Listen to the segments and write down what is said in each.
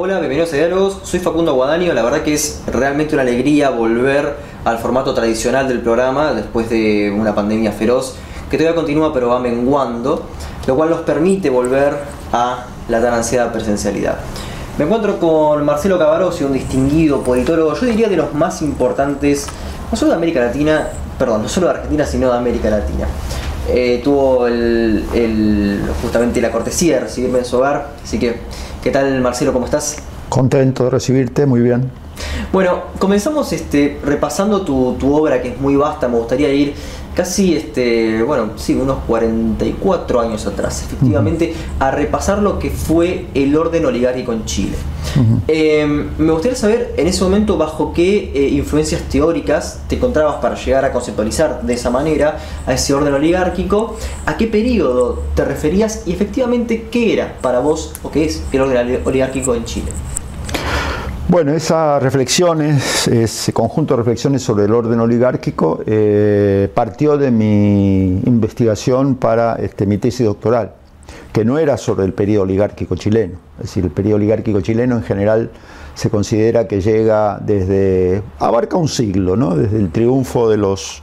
Hola, bienvenidos a Diálogos. Soy Facundo Guadaño. La verdad que es realmente una alegría volver al formato tradicional del programa después de una pandemia feroz que todavía continúa pero va menguando, lo cual nos permite volver a la tan ansiada presencialidad. Me encuentro con Marcelo Cavarossi, un distinguido politólogo, yo diría de los más importantes, no solo de América Latina, perdón, no solo de Argentina, sino de América Latina. Eh, tuvo el, justamente la cortesía de recibirme en su hogar, así que ¿Qué tal Marcelo? ¿Cómo estás? Contento de recibirte, muy bien. Bueno, comenzamos este, repasando tu, obra que es muy vasta, me gustaría ir casi, este, bueno, sí, unos 44 años atrás, efectivamente, a repasar lo que fue el orden oligárquico en Chile. Em, me gustaría saber en ese momento bajo qué eh, influencias teóricas te encontrabas para llegar a conceptualizar de esa manera a ese orden oligárquico, a qué periodo te referías y efectivamente qué era para vos o qué es el orden oligárquico en Chile. Bueno, esas reflexiones, ese conjunto de reflexiones sobre el orden oligárquico, eh, partió de mi investigación para este, mi tesis doctoral, que no era sobre el periodo oligárquico chileno. Es decir, el periodo oligárquico chileno en general se considera que llega desde, abarca un siglo, ¿no? desde el triunfo de los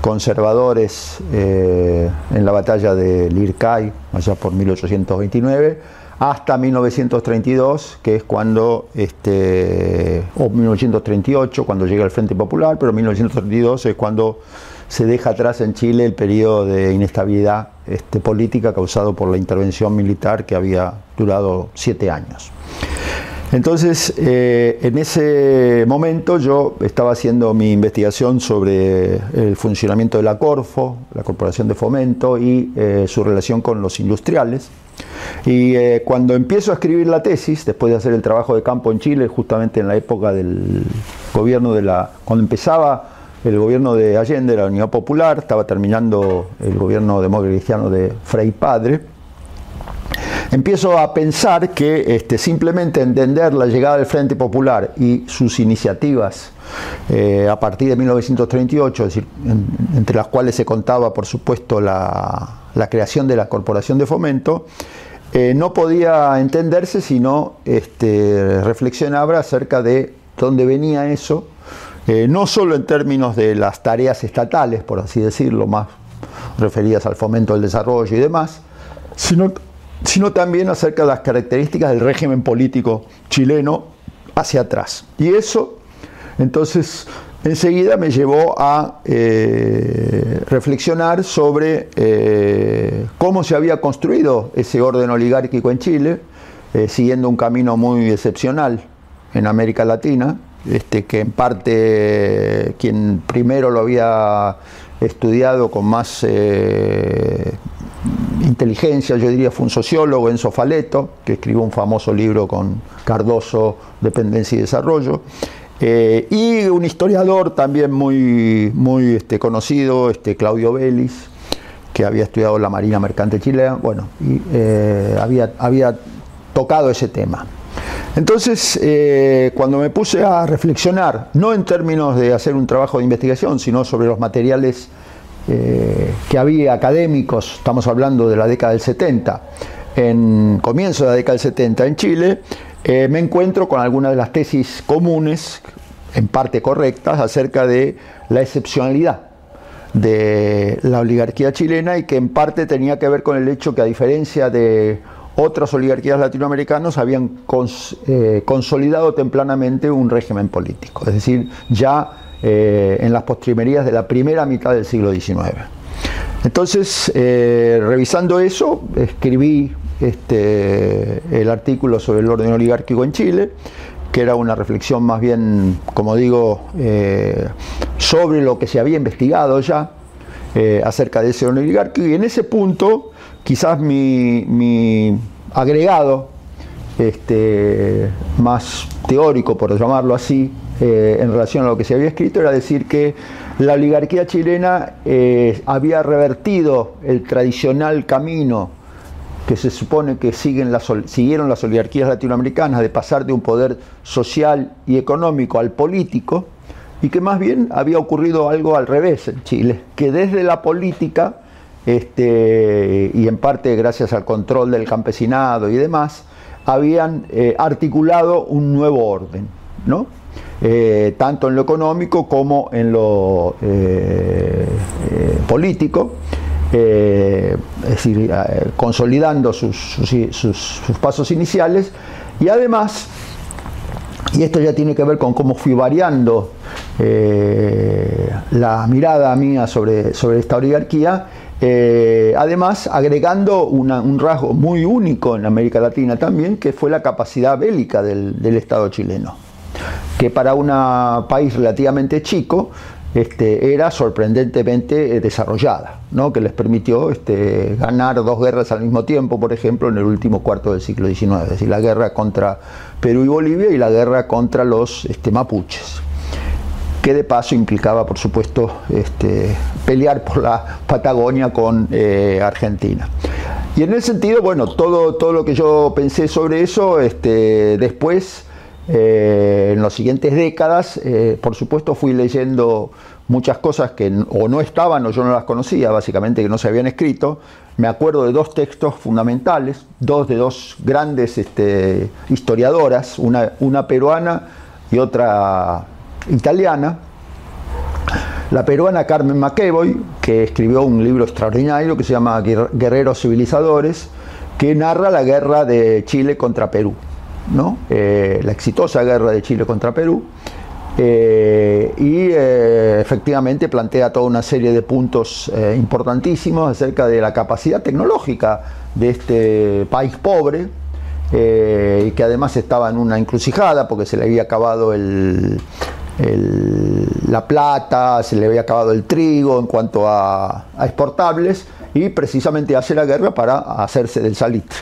conservadores eh, en la batalla de Lircay, allá por 1829, hasta 1932, que es cuando, este, o 1938, cuando llega el Frente Popular, pero 1932 es cuando se deja atrás en Chile el periodo de inestabilidad este, política causado por la intervención militar que había durado siete años. Entonces, eh, en ese momento yo estaba haciendo mi investigación sobre el funcionamiento de la Corfo, la Corporación de Fomento, y eh, su relación con los industriales. Y eh, cuando empiezo a escribir la tesis, después de hacer el trabajo de campo en Chile, justamente en la época del gobierno de la... cuando empezaba el gobierno de Allende, la Unidad Popular, estaba terminando el gobierno demócrata cristiano de Frei Padre, empiezo a pensar que este, simplemente entender la llegada del Frente Popular y sus iniciativas eh, a partir de 1938, es decir, entre las cuales se contaba, por supuesto, la, creación de la Corporación de Fomento, eh, no podía entenderse si no este, reflexionaba acerca de dónde venía eso, eh, no solo en términos de las tareas estatales, por así decirlo, más referidas al fomento del desarrollo y demás, sino sino también acerca de las características del régimen político chileno hacia atrás. Y eso, entonces, enseguida me llevó a eh, reflexionar sobre eh, cómo se había construido ese orden oligárquico en Chile, siguiendo un camino muy excepcional en América Latina, este, que en parte quien primero lo había estudiado con más inteligencia, yo diría fue un sociólogo, Enzo Faleto, que escribió un famoso libro con Cardoso, Dependencia y Desarrollo, eh, y un historiador también muy, muy este, conocido, este, Claudio Vélez, que había estudiado la Marina Mercante chilena, bueno, eh, había, había tocado ese tema. Entonces, eh, cuando me puse a reflexionar, no en términos de hacer un trabajo de investigación, sino sobre los materiales eh, que había académicos, estamos hablando de la década del 70, en comienzo de la década del 70 en Chile, eh, me encuentro con algunas de las tesis comunes, en parte correctas, acerca de la excepcionalidad de la oligarquía chilena y que en parte tenía que ver con el hecho que a diferencia de otras oligarquías latinoamericanas habían eh, consolidado tempranamente un régimen político, es decir, ya eh, en las postrimerías de la primera mitad del siglo XIX. Entonces, eh, revisando eso, escribí este, el artículo sobre el orden oligárquico en Chile, que era una reflexión más bien, como digo, sobre lo que se había investigado ya acerca de ese orden oligárquico. Y en ese punto, quizás mi, agregado este, más teórico, por llamarlo así, eh, en relación a lo que se había escrito era decir que la oligarquía chilena eh, había revertido el tradicional camino que se supone que siguen las, siguieron las oligarquías latinoamericanas de pasar de un poder social y económico al político y que más bien había ocurrido algo al revés en Chile, que desde la política este, y en parte gracias al control del campesinado y demás, habían eh, articulado un nuevo orden. Eh, tanto en lo económico como en lo político, es decir, consolidando sus, pasos iniciales y además, y esto ya tiene que ver con cómo fui variando la mirada mía sobre esta oligarquía, eh, además, agregando un rasgo muy único en América Latina también, que fue la capacidad bélica del, Estado chileno, que para un país relativamente chico este, era sorprendentemente eh, desarrollada, que les permitió este, ganar dos guerras al mismo tiempo, por ejemplo, en el último cuarto del siglo XIX, es decir, la guerra contra Perú y Bolivia y la guerra contra los este, mapuches que de paso implicaba, por supuesto, este, pelear por la Patagonia con eh, Argentina. Y en ese sentido, bueno, todo, todo lo que yo pensé sobre eso, este, después, eh, en las siguientes décadas, eh, por supuesto fui leyendo muchas cosas que o no estaban o yo no las conocía, básicamente que no se habían escrito. Me acuerdo de dos textos fundamentales, dos de dos grandes este, historiadoras, una, una peruana y otra italiana, la peruana Carmen McEvoy, que escribió un libro extraordinario que se llama Guerreros Civilizadores, que narra la guerra de Chile contra Perú, ¿no? Eh, la exitosa guerra de Chile contra Perú, eh, y eh, efectivamente plantea toda una serie de puntos importantísimos acerca de la capacidad tecnológica de este país pobre, y que además estaba en una encrucijada porque se le había acabado el, la plata, se le había acabado el trigo en cuanto a, exportables y precisamente hace la guerra para hacerse del salitre.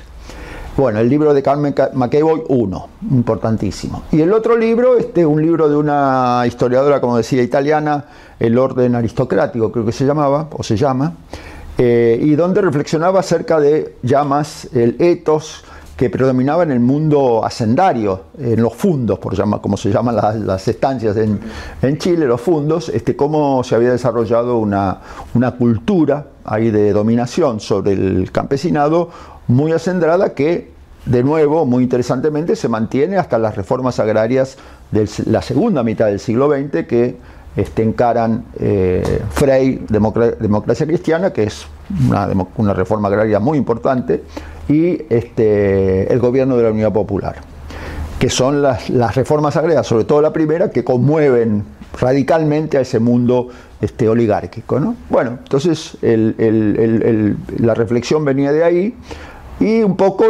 Bueno, el libro de Carmen McEvoy, uno, importantísimo. Y el otro libro, este, un libro de una historiadora, como decía, italiana, El orden aristocrático, creo que se llamaba, o se llama, eh, y donde reflexionaba acerca de llamas, el ethos, que predominaba en el mundo hacendario, en los fundos, por llamar, como se llaman las, estancias en, Chile, los fundos, este, cómo se había desarrollado una, una cultura ahí de dominación sobre el campesinado muy acendrada que, de nuevo, muy interesantemente, se mantiene hasta las reformas agrarias de la segunda mitad del siglo XX que este, encaran eh, Frey, democracia cristiana, que es una, una reforma agraria muy importante, y este, el gobierno de la Unidad Popular, que son las, reformas agrarias, sobre todo la primera, que conmueven radicalmente a ese mundo este, oligárquico. ¿no? Bueno, entonces la reflexión venía de ahí y un poco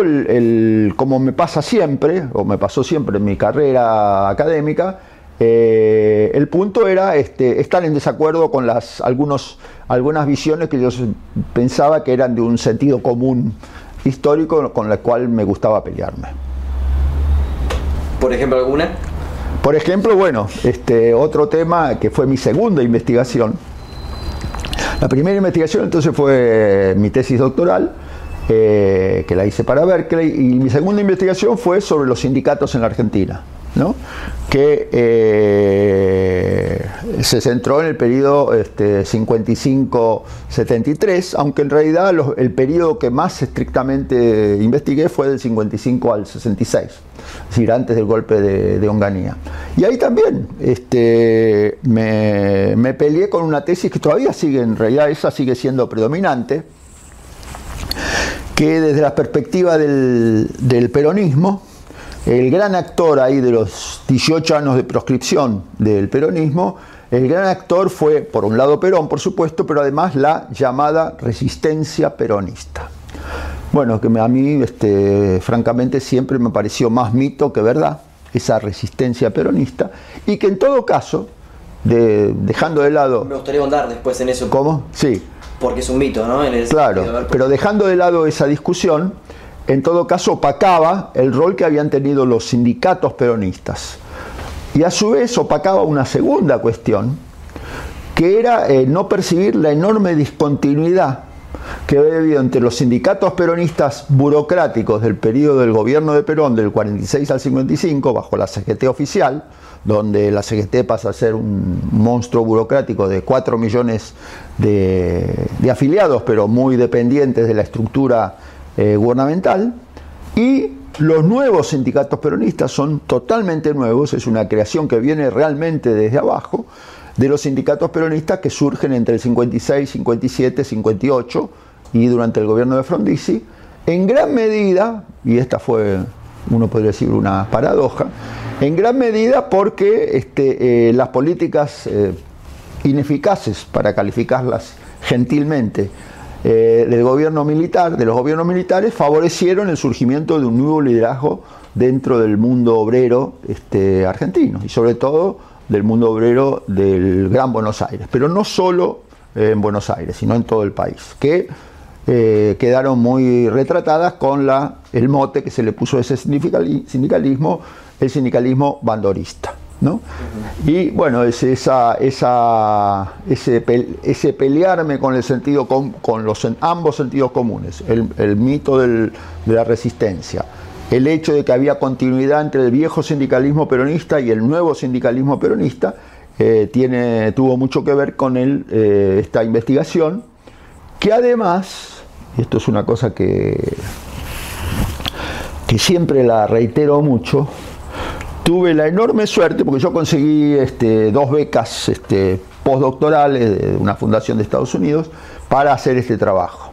como me pasa siempre, o me pasó siempre en mi carrera académica, eh, el punto era este, estar en desacuerdo con las, algunos, algunas visiones que yo pensaba que eran de un sentido común histórico con el cual me gustaba pelearme. ¿Por ejemplo alguna? Por ejemplo, bueno, este otro tema que fue mi segunda investigación. La primera investigación entonces fue mi tesis doctoral, eh, que la hice para Berkeley, y mi segunda investigación fue sobre los sindicatos en la Argentina que eh, se centró en el periodo este, 55-73, aunque en realidad el periodo que más estrictamente investigué fue del 55 al 66, es decir, antes del golpe de, Onganía. Y ahí también este, me, peleé con una tesis que todavía sigue, en realidad esa sigue siendo predominante, que desde la perspectiva del peronismo, el gran actor ahí de los 18 años de proscripción del peronismo, el gran actor fue, por un lado Perón, por supuesto, pero además la llamada resistencia peronista. Bueno, que a mí, este, francamente, siempre me pareció más mito que verdad, esa resistencia peronista, y que en todo caso, dejando de lado... Me gustaría ahondar después en eso. ¿Cómo? Sí. Porque es un mito, ¿no? claro, pero dejando de lado esa discusión, en todo caso opacaba el rol que habían tenido los sindicatos peronistas. Y a su vez opacaba una segunda cuestión, que era eh, no percibir la enorme discontinuidad que había habido entre los sindicatos peronistas burocráticos del periodo del gobierno de Perón del 46 al 55 bajo la CGT oficial, donde la CGT pasa a ser un monstruo burocrático de 4 millones de, de afiliados, pero muy dependientes de la estructura eh, gubernamental y Los nuevos sindicatos peronistas son totalmente nuevos, es una creación que viene realmente desde abajo, de los sindicatos peronistas que surgen entre el 56, 57, 58 y durante el gobierno de Frondizi, en gran medida, y esta fue, uno podría decir, una paradoja, en gran medida porque este, eh, las políticas eh, ineficaces, para calificarlas gentilmente, eh, de los gobiernos militares, favorecieron el surgimiento de un nuevo liderazgo dentro del mundo obrero este, argentino y sobre todo del mundo obrero del Gran Buenos Aires, pero no solo en Buenos Aires, sino en todo el país, que eh, quedaron muy retratadas con el mote que se le puso a ese sindicalismo, el sindicalismo bandorista. ¿No? Y bueno, ese, pelearme con el sentido con, los ambos sentidos comunes, el, mito de la resistencia, el hecho de que había continuidad entre el viejo sindicalismo peronista y el nuevo sindicalismo peronista, eh, tuvo mucho que ver con eh, esta investigación, que además, esto es una cosa que, que siempre la reitero mucho, tuve la enorme suerte, porque yo conseguí este, dos becas este, postdoctorales de una fundación de Estados Unidos para hacer este trabajo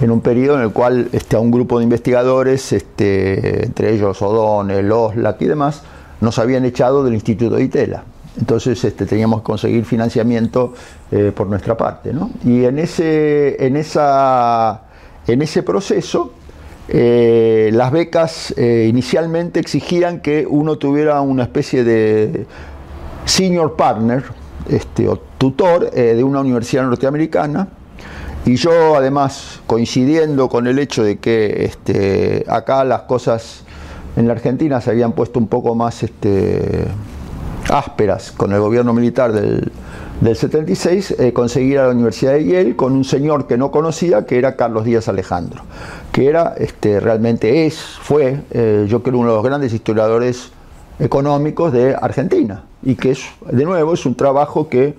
en un periodo en el cual este, a un grupo de investigadores, este, entre ellos O'Donnell, Oslak y demás, nos habían echado del Instituto de Itela. Entonces teníamos que conseguir financiamiento eh, por nuestra parte. Y en ese, en, esa, en ese proceso, eh, las becas eh, inicialmente exigían que uno tuviera una especie de senior partner este, o tutor de una universidad norteamericana. Y yo además, coincidiendo con el hecho de que este, acá las cosas en la Argentina se habían puesto un poco más este, ásperas con el gobierno militar del, 76, eh, conseguir a la Universidad de Yale con un señor que no conocía, que era Carlos Díaz Alejandro, que era, este, realmente es, fue, eh, yo creo, uno de los grandes historiadores económicos de Argentina, y que es, de nuevo, es un trabajo que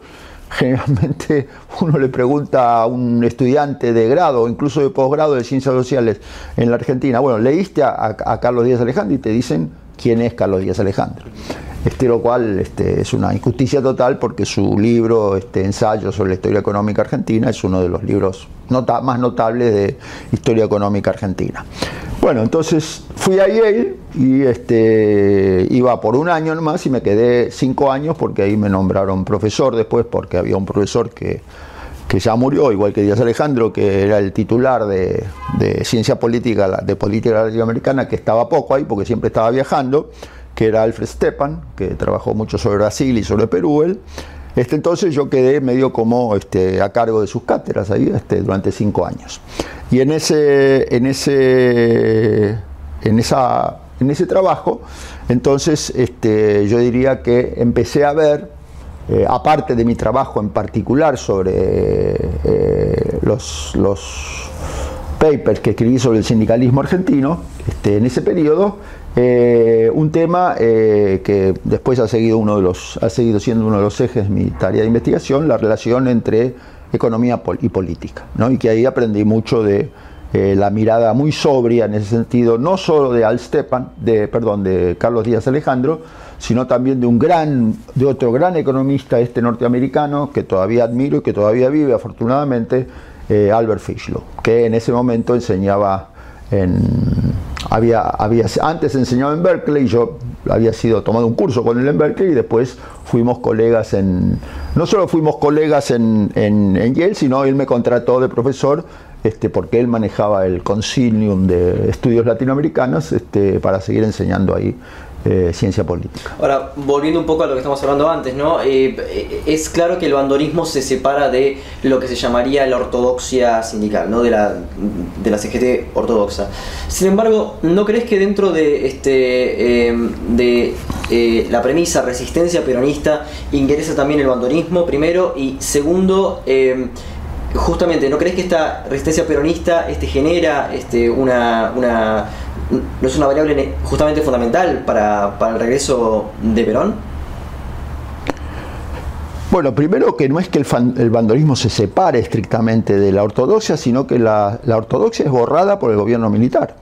generalmente uno le pregunta a un estudiante de grado o incluso de posgrado de ciencias sociales en la Argentina, bueno, leíste a, Carlos Díaz Alejandro y te dicen quién es Carlos Díaz Alejandro. Este, lo cual este, es una injusticia total porque su libro, este, Ensayo sobre la historia económica argentina, es uno de los libros más notables de historia económica argentina. Bueno, entonces fui a Yale y este, iba por un año nomás y me quedé cinco años porque ahí me nombraron profesor después porque había un profesor que, ya murió, igual que Díaz Alejandro, que era el titular de, ciencia política, de política latinoamericana, que estaba poco ahí porque siempre estaba viajando, que era Alfred Stepan, que trabajó mucho sobre Brasil y sobre Perú. Él. Este, entonces yo quedé medio como este, a cargo de sus cátedras ahí este, durante cinco años. Y en ese, en ese, en esa, en ese trabajo, entonces este, yo diría que empecé a ver, eh, aparte de mi trabajo en particular sobre eh, los, los papers que escribí sobre el sindicalismo argentino, este, en ese periodo, eh, un tema que después ha seguido, uno de los, ha seguido siendo uno de los ejes de mi tarea de investigación, la relación entre economía y política, ¿no? y que ahí aprendí mucho de eh, la mirada muy sobria en ese sentido, no solo de Al Stepan, de, perdón, de Carlos Díaz Alejandro, sino también de un gran, de otro gran economista este norteamericano que todavía admiro y que todavía vive afortunadamente, eh, Albert Fishlow, que en ese momento enseñaba había, había antes enseñado en Berkeley, yo había sido tomado un curso con él en Berkeley y después fuimos colegas en, no solo fuimos colegas en, en, en Yale, sino él me contrató de profesor este, porque él manejaba el Concilium de Estudios Latinoamericanos este, para seguir enseñando ahí eh, ciencia política. Ahora, volviendo un poco a lo que estamos hablando antes, ¿no? Eh, eh, es claro que el bandorismo se separa de lo que se llamaría la ortodoxia sindical, ¿no? De la, de la CGT ortodoxa. Sin embargo, ¿no crees que dentro de, este, de la premisa resistencia peronista ingresa también el bandorismo, primero? Y segundo, justamente, ¿no crees que esta resistencia peronista este, genera este, una no es una variable justamente fundamental para, el regreso de Perón? Bueno, primero que no es que el, bandolismo se separe estrictamente de la ortodoxia, sino que la, ortodoxia es borrada por el gobierno militar.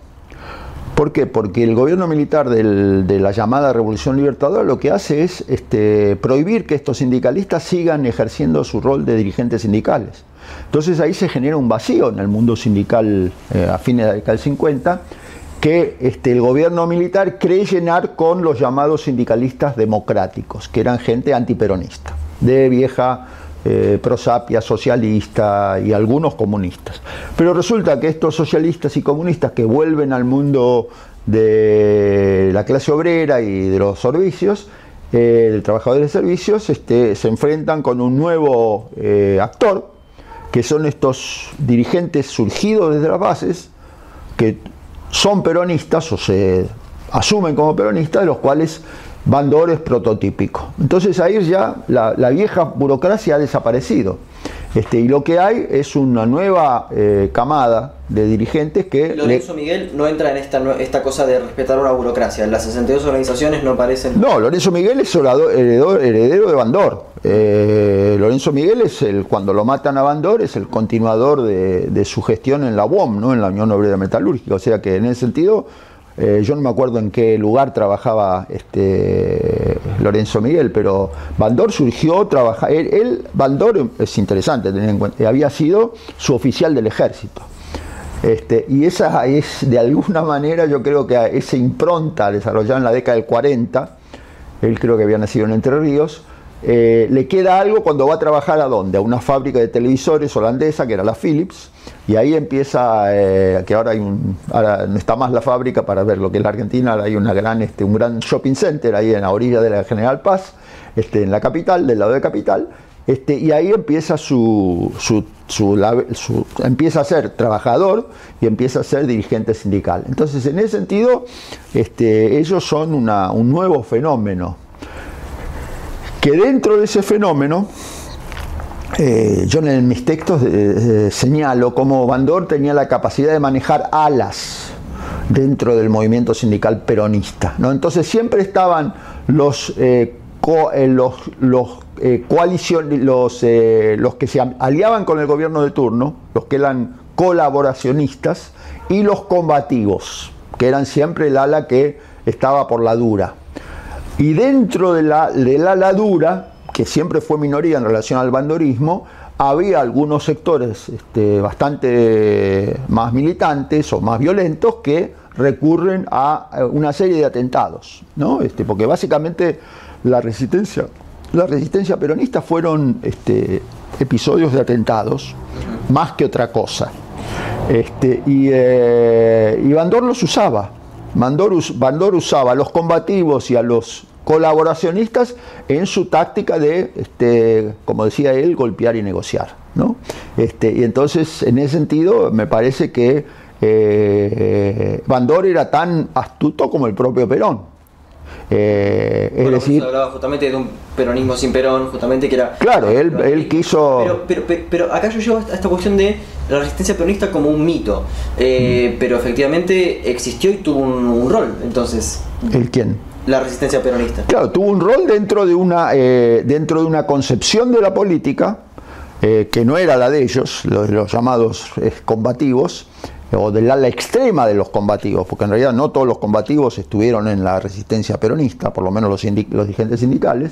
¿Por qué? Porque el gobierno militar de la llamada Revolución Libertadora lo que hace es este, prohibir que estos sindicalistas sigan ejerciendo su rol de dirigentes sindicales. Entonces ahí se genera un vacío en el mundo sindical eh, a fines de la década del 50 que este, el gobierno militar cree llenar con los llamados sindicalistas democráticos, que eran gente antiperonista, de vieja eh, prosapia socialista y algunos comunistas. Pero resulta que estos socialistas y comunistas que vuelven al mundo de la clase obrera y de los servicios, eh, el trabajador de servicios, este, se enfrentan con un nuevo eh, actor, que son estos dirigentes surgidos desde las bases, que son peronistas o se asumen como peronistas, de los cuales Bandor es prototípico. Entonces ahí ya la, vieja burocracia ha desaparecido. Este, y lo que hay es una nueva eh, camada de dirigentes que... Lorenzo Miguel no entra en esta, esta cosa de respetar una burocracia. Las 62 organizaciones no parecen... No, Lorenzo Miguel es heredero, heredero de Bandor. Eh, Lorenzo Miguel es el, cuando lo matan a Bandor, es el continuador de, su gestión en la UOM, ¿no? en la Unión Obrera Metalúrgica. O sea que en ese sentido eh, yo no me acuerdo en qué lugar trabajaba este Lorenzo Miguel, pero Bandor surgió, trabajar, él, Bandor es interesante tener en cuenta, había sido su oficial del ejército. Este, y esa es, de alguna manera, yo creo que esa impronta desarrollada en la década del 40, él creo que había nacido en Entre Ríos, eh, le queda algo cuando va a trabajar a dónde? A una fábrica de televisores holandesa, que era la Philips, y ahí empieza, eh, que ahora, hay un, ahora no está más la fábrica para ver lo que es la Argentina, ahora hay una gran, este, un gran shopping center ahí en la orilla de la General Paz, este, en la capital, del lado de capital, este, y ahí empieza su, su, su, empieza a ser trabajador y empieza a ser dirigente sindical. Entonces, en ese sentido, este, ellos son una, un nuevo fenómeno. Que dentro de ese fenómeno, eh, yo en mis textos eh, eh, señalo cómo Bandor tenía la capacidad de manejar alas dentro del movimiento sindical peronista. ¿no? Entonces siempre estaban los, los, los, los, los que se aliaban con el gobierno de turno, los que eran colaboracionistas, y los combativos, que eran siempre el ala que estaba por la dura. Y dentro de la, de la, la dura que siempre fue minoría en relación al bandorismo, había algunos sectores este, bastante más militantes o más violentos que recurren a una serie de atentados, ¿no? Este, porque básicamente la resistencia, la resistencia peronista fueron este, episodios de atentados más que otra cosa. Y, eh, Bandor los usaba. Bandor usaba a los combativos y a los colaboracionistas en su táctica de, este, como decía él, golpear y negociar. ¿no? Este, y entonces, en ese sentido, me parece que eh, era tan astuto como el propio Perón. Eh, es decir, hablaba justamente de un peronismo sin Perón, justamente que era. Claro, él, él quiso. Pero, pero, acá yo llevo a esta cuestión de la resistencia peronista como un mito, eh, mm. pero efectivamente existió y tuvo un, un rol. Entonces. ¿El quién? la resistencia peronista. Claro, tuvo un rol dentro de una, eh, dentro de una concepción de la política eh, que no era la de ellos, los, los llamados eh, combativos, o del ala extrema de los combativos, porque en realidad no todos los combativos estuvieron en la resistencia peronista, por lo menos los, dirigentes sindicales,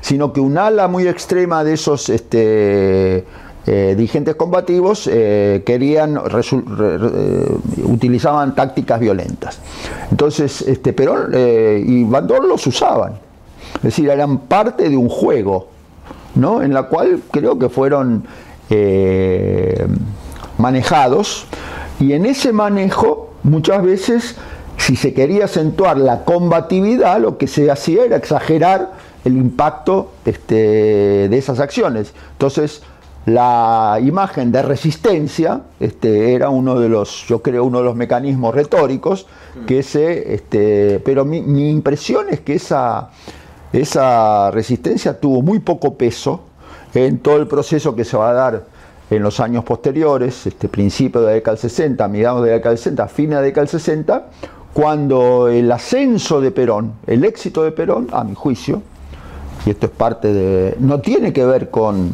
sino que un ala muy extrema de esos este, eh, dirigentes combativos eh, querían eh, utilizaban tácticas violentas. Entonces, este, Perón y Bandor los usaban. Es decir, eran parte de un juego, ¿no? En la cual creo que fueron manejados. Y en ese manejo, muchas veces, si se quería acentuar la combatividad, lo que se hacía era exagerar el impacto este, de esas acciones. Entonces, la imagen de resistencia este, era uno de los, yo creo, uno de los mecanismos retóricos que se, este, pero mi, impresión es que esa, esa resistencia tuvo muy poco peso en todo el proceso que se va a dar en los años posteriores, este principio de la década del 60, mediados de la década del 60, fines de la década del 60, cuando el ascenso de Perón, el éxito de Perón, a mi juicio, y esto es parte de, no tiene que ver con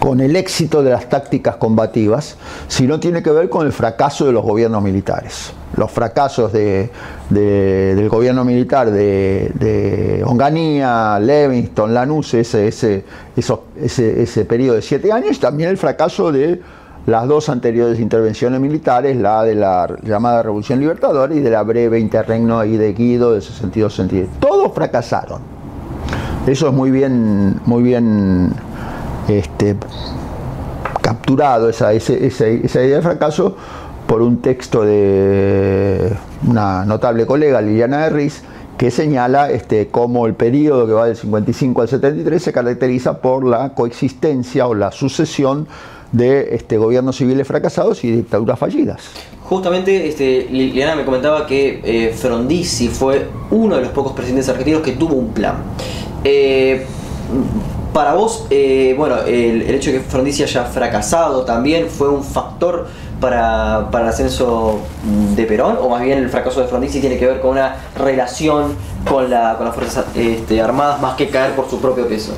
con el éxito de las tácticas combativas, sino tiene que ver con el fracaso de los gobiernos militares. Los fracasos del gobierno militar de, Onganía, Levingston, Lanús, ese, ese, ese, periodo de siete años, y también el fracaso de las dos anteriores intervenciones militares, la de la llamada Revolución Libertadora y de la breve interregno ahí de Guido de 62 sentidos. Todos fracasaron. Eso es muy bien, muy bien este, capturado, esa, esa, idea de fracaso, por un texto de una notable colega, Liliana de Riz, que señala este, cómo el periodo que va del 55 al 73 se caracteriza por la coexistencia o la sucesión de este, gobiernos civiles fracasados y dictaduras fallidas. Justamente este, Liliana me comentaba que eh, Frondizi fue uno de los pocos presidentes argentinos que tuvo un plan. Eh, para vos, eh, bueno, el, hecho de que Frondizi haya fracasado también fue un factor para, el ascenso de Perón, o más bien el fracaso de Frondizi tiene que ver con una relación con, las Fuerzas este, Armadas más que caer por su propio peso.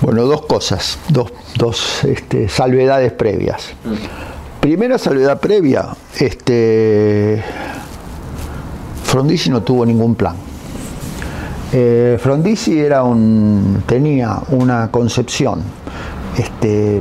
Bueno, dos cosas, dos, este, salvedades previas. Mm. Primera salvedad previa, este, Frondizi no tuvo ningún plan. Eh, Frondizi tenía una concepción este,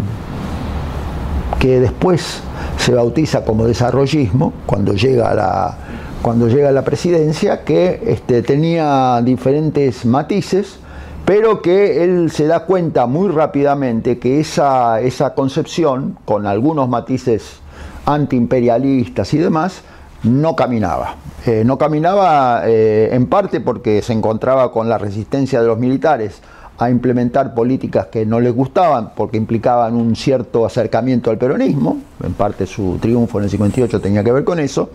que después se bautiza como desarrollismo cuando llega a la, cuando llega a la presidencia, que este, tenía diferentes matices, pero que él se da cuenta muy rápidamente que esa, esa concepción, con algunos matices antiimperialistas y demás, no caminaba. Eh, no caminaba eh, en parte porque se encontraba con la resistencia de los militares a implementar políticas que no les gustaban porque implicaban un cierto acercamiento al peronismo, en parte su triunfo en el 58 tenía que ver con eso,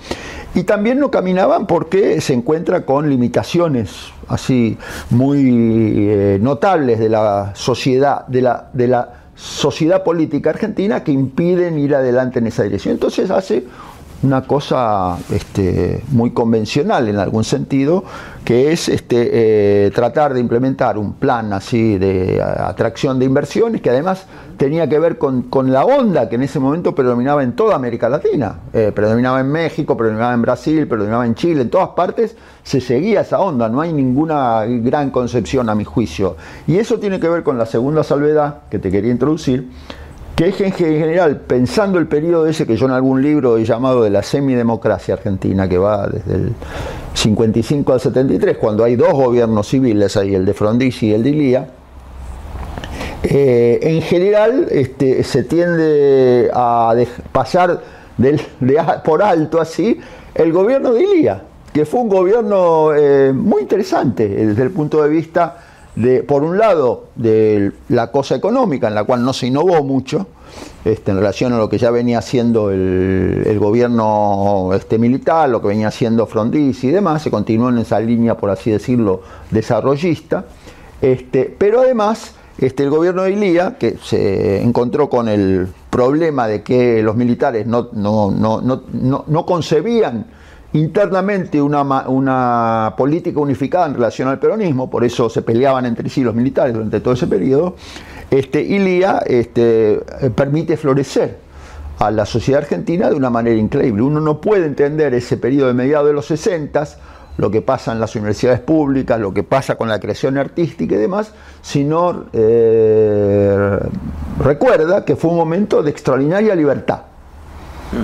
y también no caminaban porque se encuentra con limitaciones así muy eh, notables de la sociedad, de la, de la sociedad política argentina que impiden ir adelante en esa dirección. Entonces hace una cosa este, muy convencional en algún sentido, que es este, eh, tratar de implementar un plan así de atracción de inversiones que además tenía que ver con, la onda que en ese momento predominaba en toda América Latina, eh, predominaba en México, predominaba en Brasil, predominaba en Chile, en todas partes se seguía esa onda, no hay ninguna gran concepción a mi juicio. Y eso tiene que ver con la segunda salvedad que te quería introducir, que es en general, pensando el periodo ese que yo en algún libro he llamado de la semidemocracia argentina, que va desde el 55 al 73, cuando hay dos gobiernos civiles ahí, el de Frondizi y el de Ilía, eh, en general este, se tiende a pasar por alto así el gobierno de Ilía, que fue un gobierno eh, muy interesante desde el punto de vista por un lado, de la cosa económica, en la cual no se innovó mucho, este, en relación a lo que ya venía haciendo el, gobierno este, militar, lo que venía haciendo Frondizi y demás, se continuó en esa línea, por así decirlo, desarrollista. Este, pero además, este, el gobierno de Ilía, que se encontró con el problema de que los militares no, no, no, no concebían internamente una, política unificada en relación al peronismo, por eso se peleaban entre sí los militares durante todo ese periodo, este, Ilía este, permite florecer a la sociedad argentina de una manera increíble. Uno no puede entender ese periodo de mediados de los 60, lo que pasa en las universidades públicas, lo que pasa con la creación artística y demás, sino eh, recuerda que fue un momento de extraordinaria libertad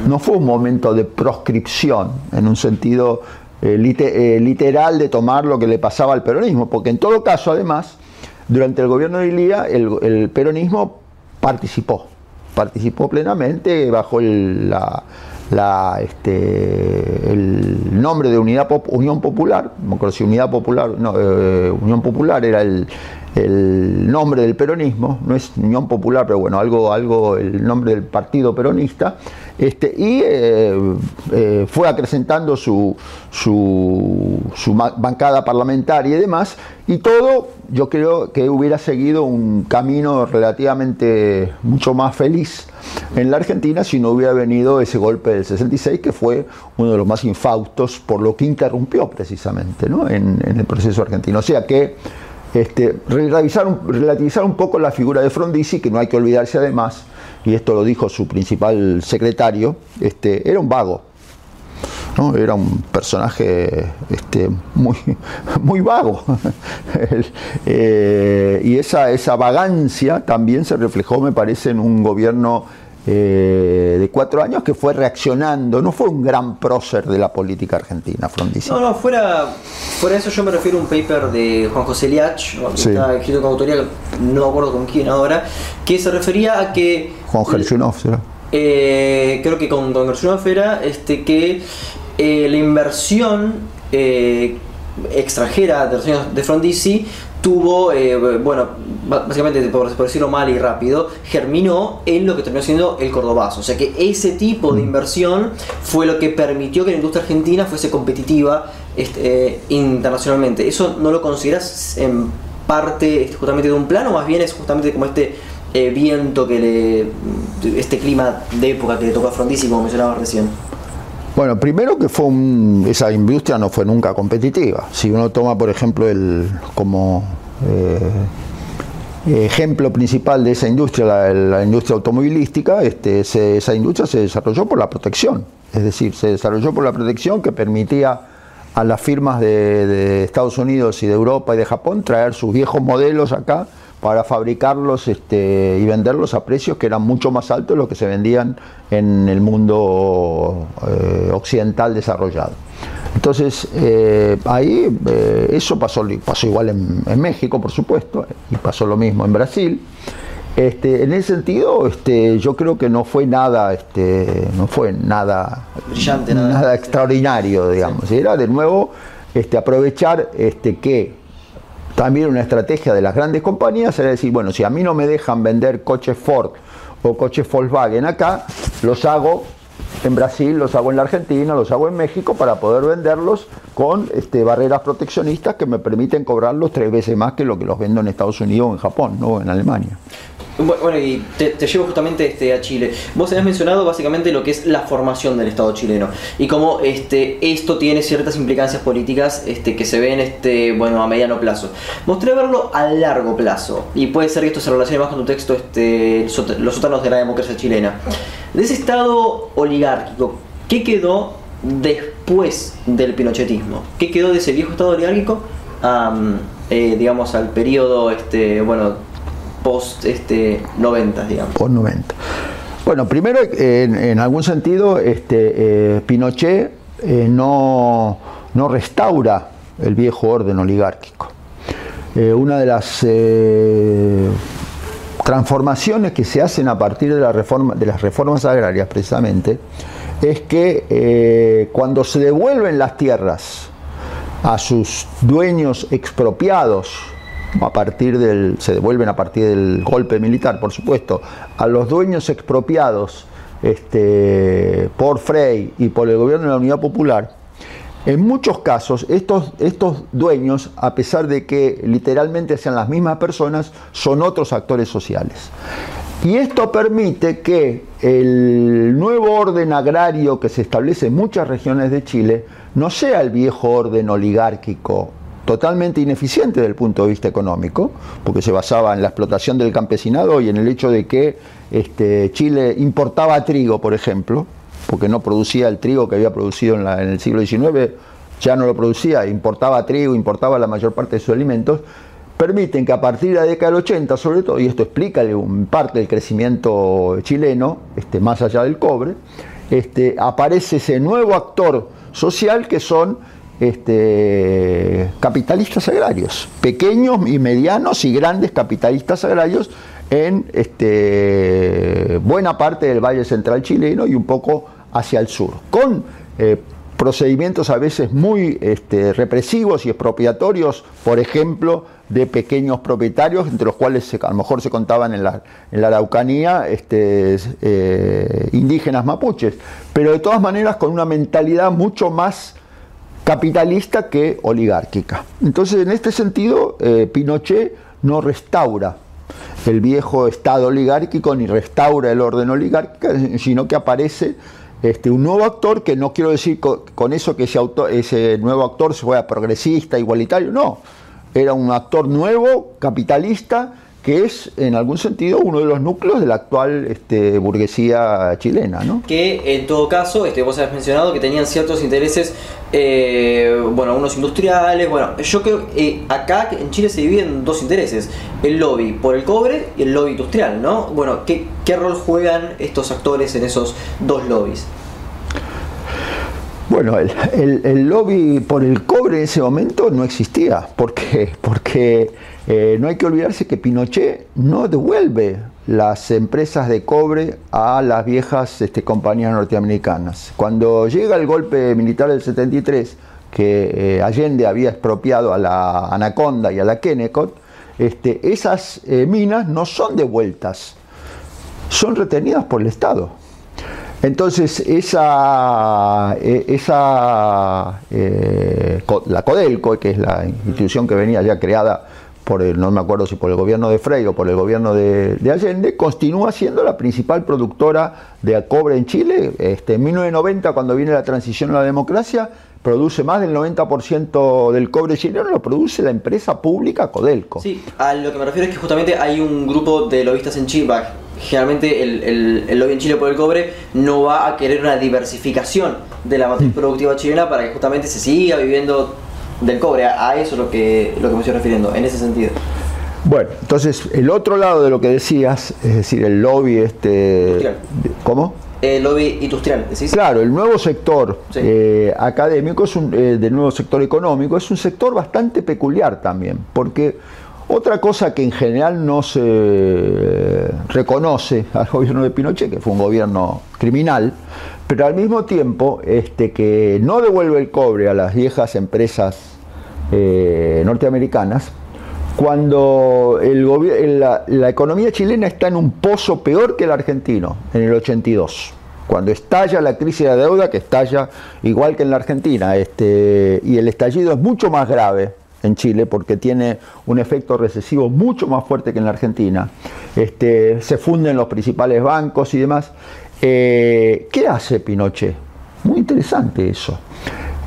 no fue un momento de proscripción en un sentido eh, eh, literal de tomar lo que le pasaba al peronismo, porque en todo caso, además, durante el gobierno de Ilía, el, peronismo participó, participó plenamente bajo el, este, nombre de Unidad Unión Popular, no creo si Unidad Popular, no, eh, Unión Popular era el, el nombre del peronismo, no es Unión Popular, pero bueno, algo, algo el nombre del partido peronista, este, y eh, eh, fue acrecentando su, su, bancada parlamentaria y demás, y todo yo creo que hubiera seguido un camino relativamente mucho más feliz en la Argentina si no hubiera venido ese golpe del 66, que fue uno de los más infaustos por lo que interrumpió precisamente en, en el proceso argentino. O sea que este, relativizar, un, relativizar un poco la figura de Frondizi, que no hay que olvidarse además, y esto lo dijo su principal secretario, este, era un vago. ¿no? Era un personaje este, muy, muy vago. Eh, y esa, esa vagancia también se reflejó, me parece, en un gobierno eh, de cuatro años que fue reaccionando, no fue un gran prócer de la política argentina, Frondizi. No, no, fuera, fuera eso yo me refiero a un paper de Juan José Liach, que está escrito con autoría, no me acuerdo con quién ahora, que se refería a que... Juan Gershunov, ¿será? Eh, creo que con Don Gershunov era este, que eh, la inversión extranjera de los años de Frondizi tuvo, eh, bueno, básicamente por, decirlo mal y rápido, germinó en lo que terminó siendo el cordobazo. O sea que ese tipo de mm. inversión fue lo que permitió que la industria argentina fuese competitiva este, eh, internacionalmente. ¿Eso no lo consideras en parte este, justamente de un plano? Más bien es justamente como este eh, viento que le. este clima de época que le tocó a Frondizi, como mencionaba recién. Bueno, primero que fue esa industria no fue nunca competitiva. Si uno toma, por ejemplo, el como eh, ejemplo principal de esa industria, la, industria automovilística, este, esa industria se desarrolló por la protección. Es decir, se desarrolló por la protección que permitía a las firmas de Estados Unidos y de Europa y de Japón traer sus viejos modelos acá para fabricarlos este, y venderlos a precios que eran mucho más altos de los que se vendían en el mundo eh, occidental desarrollado. Entonces, eh, ahí eh, eso pasó, pasó igual en, México, por supuesto, y pasó lo mismo en Brasil. Este, en ese sentido, este, yo creo que no fue nada, este, no fue nada brillante, nada, extraordinario, digamos. Era de nuevo este, aprovechar este, que también una estrategia de las grandes compañías era decir, bueno, si a mí no me dejan vender coches Ford o coches Volkswagen acá, los hago en Brasil, los hago en la Argentina, los hago en México para poder venderlos con este, barreras proteccionistas que me permiten cobrarlos tres veces más que lo que los vendo en Estados Unidos o en Japón, no en Alemania. Bueno, y te, llevo justamente este, a Chile. Vos habías mencionado básicamente lo que es la formación del Estado chileno y cómo este, esto tiene ciertas implicancias políticas este, que se ven este, bueno, a mediano plazo. Mostré verlo a largo plazo y puede ser que esto se relacione más con tu texto este, Los sótanos de la democracia chilena. De ese Estado oligárquico, ¿qué quedó después del pinochetismo? ¿Qué quedó de ese viejo Estado oligárquico? Eh, digamos al periodo este, bueno, post este, 90, digamos. Post 90. Bueno, primero, en, algún sentido, este, eh, Pinochet eh, no, no, restaura el viejo orden oligárquico. Eh, una de las transformaciones que se hacen a partir de, la reforma, de las reformas agrarias, precisamente, es que cuando se devuelven las tierras a sus dueños expropiados a partir del, se devuelven a partir del golpe militar, por supuesto, a los dueños expropiados este, por Frey y por el gobierno de la Unidad Popular, en muchos casos estos, estos dueños, a pesar de que literalmente sean las mismas personas, son otros actores sociales. Y esto permite que el nuevo orden agrario que se establece en muchas regiones de Chile no sea el viejo orden oligárquico totalmente ineficiente desde el punto de vista económico, porque se basaba en la explotación del campesinado y en el hecho de que este, Chile importaba trigo, por ejemplo, porque no producía el trigo que había producido en, el siglo XIX, ya no lo producía, importaba trigo, importaba la mayor parte de sus alimentos, permiten que a partir de la década del 80, sobre todo, y esto explica un parte del crecimiento chileno, este, más allá del cobre, este, aparece ese nuevo actor social que son este, capitalistas agrarios, pequeños y medianos y grandes capitalistas agrarios en este, buena parte del Valle Central chileno y un poco hacia el sur, con eh, procedimientos a veces muy este, represivos y expropiatorios, por ejemplo, de pequeños propietarios, entre los cuales a lo mejor se contaban en la, en la Araucanía eh, indígenas mapuches, pero de todas maneras con una mentalidad mucho más capitalista que oligárquica. Entonces, en este sentido, eh, Pinochet no restaura el viejo Estado oligárquico ni restaura el orden oligárquico, sino que aparece este, un nuevo actor que no quiero decir con, eso que ese, ese nuevo actor se fuera progresista, igualitario, no. era un actor nuevo, capitalista, que es en algún sentido uno de los núcleos de la actual este, burguesía chilena. ¿no? Que en todo caso, este, vos has mencionado que tenían ciertos intereses, eh, bueno, unos industriales, bueno, yo creo que eh, acá en Chile se dividen dos intereses, el lobby por el cobre y el lobby industrial, ¿no? Bueno, ¿qué, qué rol juegan estos actores en esos dos lobbies? Bueno, el, lobby por el cobre en ese momento no existía. ¿Por qué? Porque eh, no hay que olvidarse que Pinochet no devuelve las empresas de cobre a las viejas este, compañías norteamericanas. Cuando llega el golpe militar del 73, que eh, Allende había expropiado a la Anaconda y a la Kennecott, este, esas eh, minas no son devueltas, son retenidas por el Estado. Entonces, esa, eh, esa eh, la Codelco, que es la institución que venía ya creada por el, no me acuerdo si por el gobierno de Frey o por el gobierno de, Allende, continúa siendo la principal productora de cobre en Chile. Este, en 1990, cuando viene la transición a la democracia, produce más del 90% del cobre chileno, lo produce la empresa pública Codelco. Sí, a lo que me refiero es que justamente hay un grupo de lobistas en Chile, generalmente el, el, lobby en Chile por el cobre no va a querer una diversificación de la matriz mm. productiva chilena para que justamente se siga viviendo del cobre. A, eso es lo que, lo que me estoy refiriendo, en ese sentido. Bueno, entonces el otro lado de lo que decías, es decir, el lobby este... ¿Cómo? El lobby industrial, Claro, el nuevo sector eh, académico, es un, eh, del nuevo sector económico, es un sector bastante peculiar también, porque otra cosa que en general no se reconoce al gobierno de Pinochet, que fue un gobierno criminal, pero al mismo tiempo este, que no devuelve el cobre a las viejas empresas eh, norteamericanas, cuando la, la, economía chilena está en un pozo peor que el argentino, en el 82. Cuando estalla la crisis de deuda, que estalla igual que en la Argentina, este, y el estallido es mucho más grave en Chile porque tiene un efecto recesivo mucho más fuerte que en la Argentina. Este, se funden los principales bancos y demás. Eh, ¿Qué hace Pinochet? Muy interesante eso.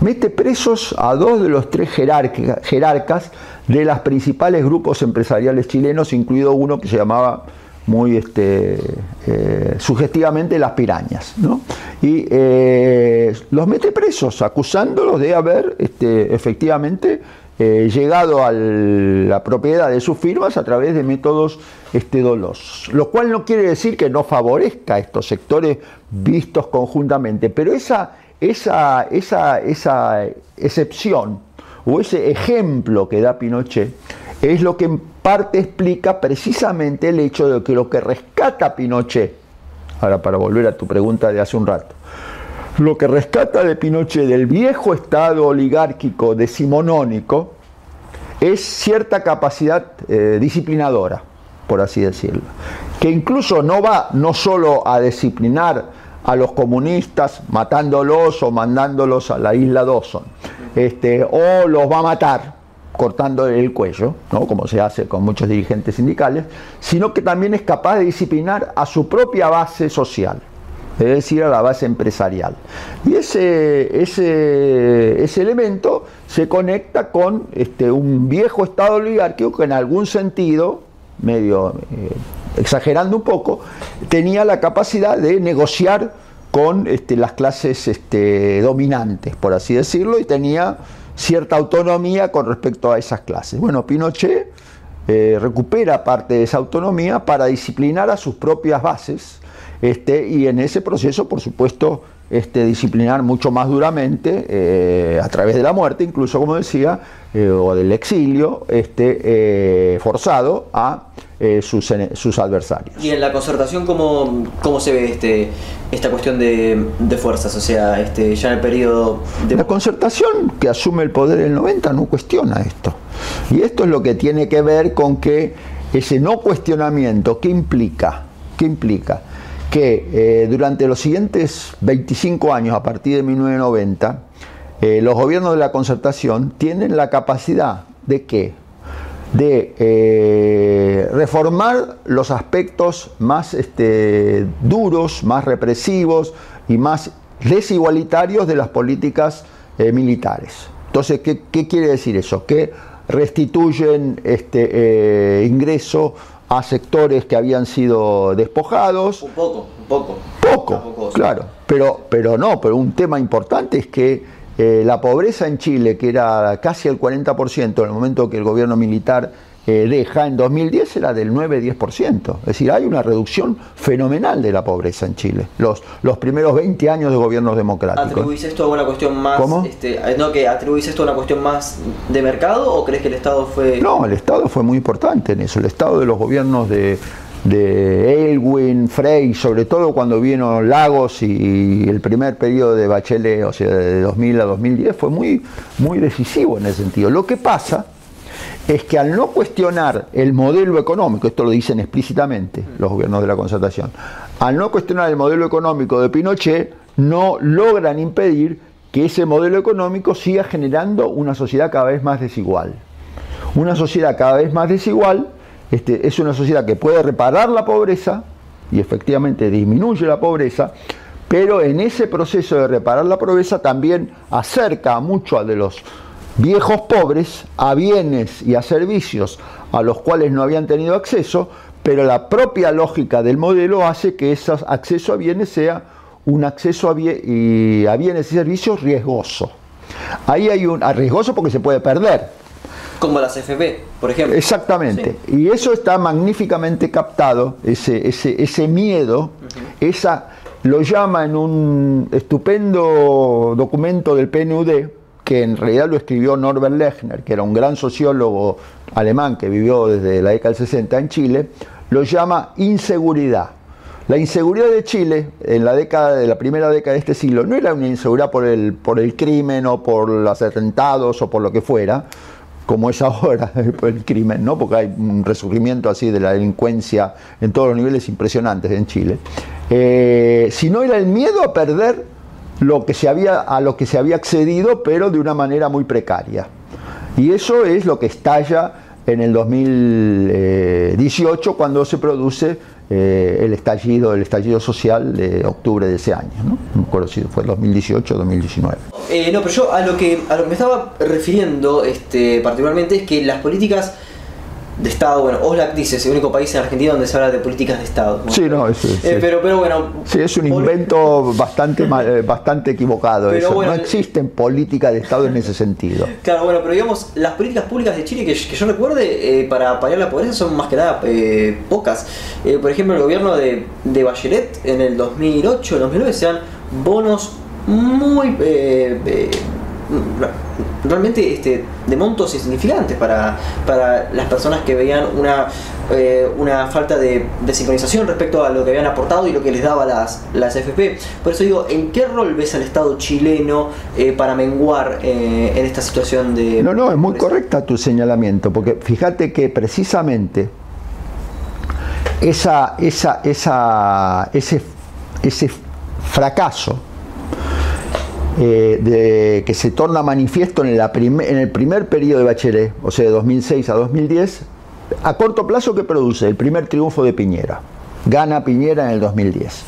Mete presos a dos de los tres jerarcas de los principales grupos empresariales chilenos, incluido uno que se llamaba muy este, eh, sugestivamente las pirañas. Y eh, los mete presos, acusándolos de haber este, efectivamente eh, llegado a la propiedad de sus firmas a través de métodos este, dolosos. Lo cual no quiere decir que no favorezca a estos sectores vistos conjuntamente, pero esa, esa, esa, esa excepción o ese ejemplo que da Pinochet es lo que en parte explica precisamente el hecho de que lo que rescata Pinochet, ahora para volver a tu pregunta de hace un rato, lo que rescata de Pinochet del viejo Estado oligárquico decimonónico es cierta capacidad eh, disciplinadora, por así decirlo, que incluso no va no solo a disciplinar a los comunistas matándolos o mandándolos a la isla Dawson, este, o los va a matar cortando el cuello, ¿no? como se hace con muchos dirigentes sindicales, sino que también es capaz de disciplinar a su propia base social es decir, a la base empresarial. Y ese, ese, ese elemento se conecta con este, un viejo Estado oligárquico que en algún sentido, medio eh, exagerando un poco, tenía la capacidad de negociar con este, las clases este, dominantes, por así decirlo, y tenía cierta autonomía con respecto a esas clases. Bueno, Pinochet eh, recupera parte de esa autonomía para disciplinar a sus propias bases, este, y en ese proceso, por supuesto, este, disciplinar mucho más duramente, eh, a través de la muerte, incluso como decía, eh, o del exilio este, forzado a sus, sus, adversarios. ¿Y en la concertación cómo, cómo se ve este, esta cuestión de, de, fuerzas? O sea, este, ya en el periodo de... La concertación que asume el poder en el 90 no cuestiona esto. Y esto es lo que tiene que ver con que ese no cuestionamiento, ¿qué implica? ¿Qué implica? que eh, durante los siguientes 25 años, a partir de 1990, eh, los gobiernos de la concertación tienen la capacidad de qué? De eh, reformar los aspectos más este, duros, más represivos y más desigualitarios de las políticas militares. Entonces, ¿qué, ¿qué, quiere decir eso? Que restituyen este eh, ingreso a sectores que habían sido despojados. Un poco, un poco. Poco, claro. Pero, pero no, pero un tema importante es que eh, la pobreza en Chile, que era casi el 40% en el momento que el gobierno militar eh, deja, en 2010 era del 9-10%. Es decir, hay una reducción fenomenal de la pobreza en Chile, los, los primeros 20 años de gobiernos democráticos. ¿Atribuís esto a una cuestión más... ¿Cómo? Este, no, que ¿Atribuís esto a una cuestión más de mercado o crees que el Estado fue...? No, el Estado fue muy importante en eso. El Estado de los gobiernos de, de Elwin, Frey, sobre todo cuando vino Lagos y, el primer periodo de Bachelet, o sea, de 2000 a 2010, fue muy, muy decisivo en ese sentido. Lo que pasa es que al no cuestionar el modelo económico, esto lo dicen explícitamente los gobiernos de la concertación, al no cuestionar el modelo económico de Pinochet, no logran impedir que ese modelo económico siga generando una sociedad cada vez más desigual. Una sociedad cada vez más desigual este, es una sociedad que puede reparar la pobreza, y efectivamente disminuye la pobreza, pero en ese proceso de reparar la pobreza también acerca mucho a de los viejos pobres a bienes y a servicios a los cuales no habían tenido acceso, pero la propia lógica del modelo hace que ese acceso a bienes sea un acceso a, bienes y servicios riesgoso. Ahí hay un riesgoso porque se puede perder. Como las FP, por ejemplo. Exactamente. Y eso está magníficamente captado, ese, ese, ese miedo, esa, lo llama en un estupendo documento del PNUD, que en realidad lo escribió Norbert Lechner, que era un gran sociólogo alemán que vivió desde la década del 60 en Chile, lo llama inseguridad. La inseguridad de Chile en la década de la primera década de este siglo no era una inseguridad por el, por el crimen o por los atentados o por lo que fuera, como es ahora el crimen, ¿no? porque hay un resurgimiento así de la delincuencia en todos los niveles impresionantes en Chile, eh, sino era el miedo a perder lo que se había, a lo que se había accedido, pero de una manera muy precaria. Y eso es lo que estalla en el 2018 cuando se produce eh, el estallido, el estallido social de octubre de ese año, ¿no? No me acuerdo si fue 2018 o 2019. Eh, no, pero yo a lo que a lo que me estaba refiriendo este, particularmente es que las políticas de Estado. Bueno, Oslak dice, es el único país en Argentina donde se habla de políticas de Estado. Sí, no, eso es. Eh, pero, pero bueno. Sí, es un invento bastante, eh, bastante equivocado. eso. no existen políticas de Estado en ese sentido. Claro, bueno, pero digamos, las políticas públicas de Chile que, yo recuerde eh, para paliar la pobreza son más que nada pocas. por ejemplo, el gobierno de, de Bachelet en el 2008, 2009 se dan bonos muy realmente este, de montos insignificantes para, para las personas que veían una, eh, una falta de, sincronización respecto a lo que habían aportado y lo que les daba las, las FP. Por eso digo, ¿en qué rol ves al Estado chileno eh, para menguar eh, en esta situación de... No, no, es muy correcta tu señalamiento, porque fíjate que precisamente esa, esa, esa, ese, ese fracaso eh, de, que se torna manifiesto en, en, el primer periodo de Bachelet, o sea, de 2006 a 2010, a corto plazo que produce el primer triunfo de Piñera. Gana Piñera en el 2010.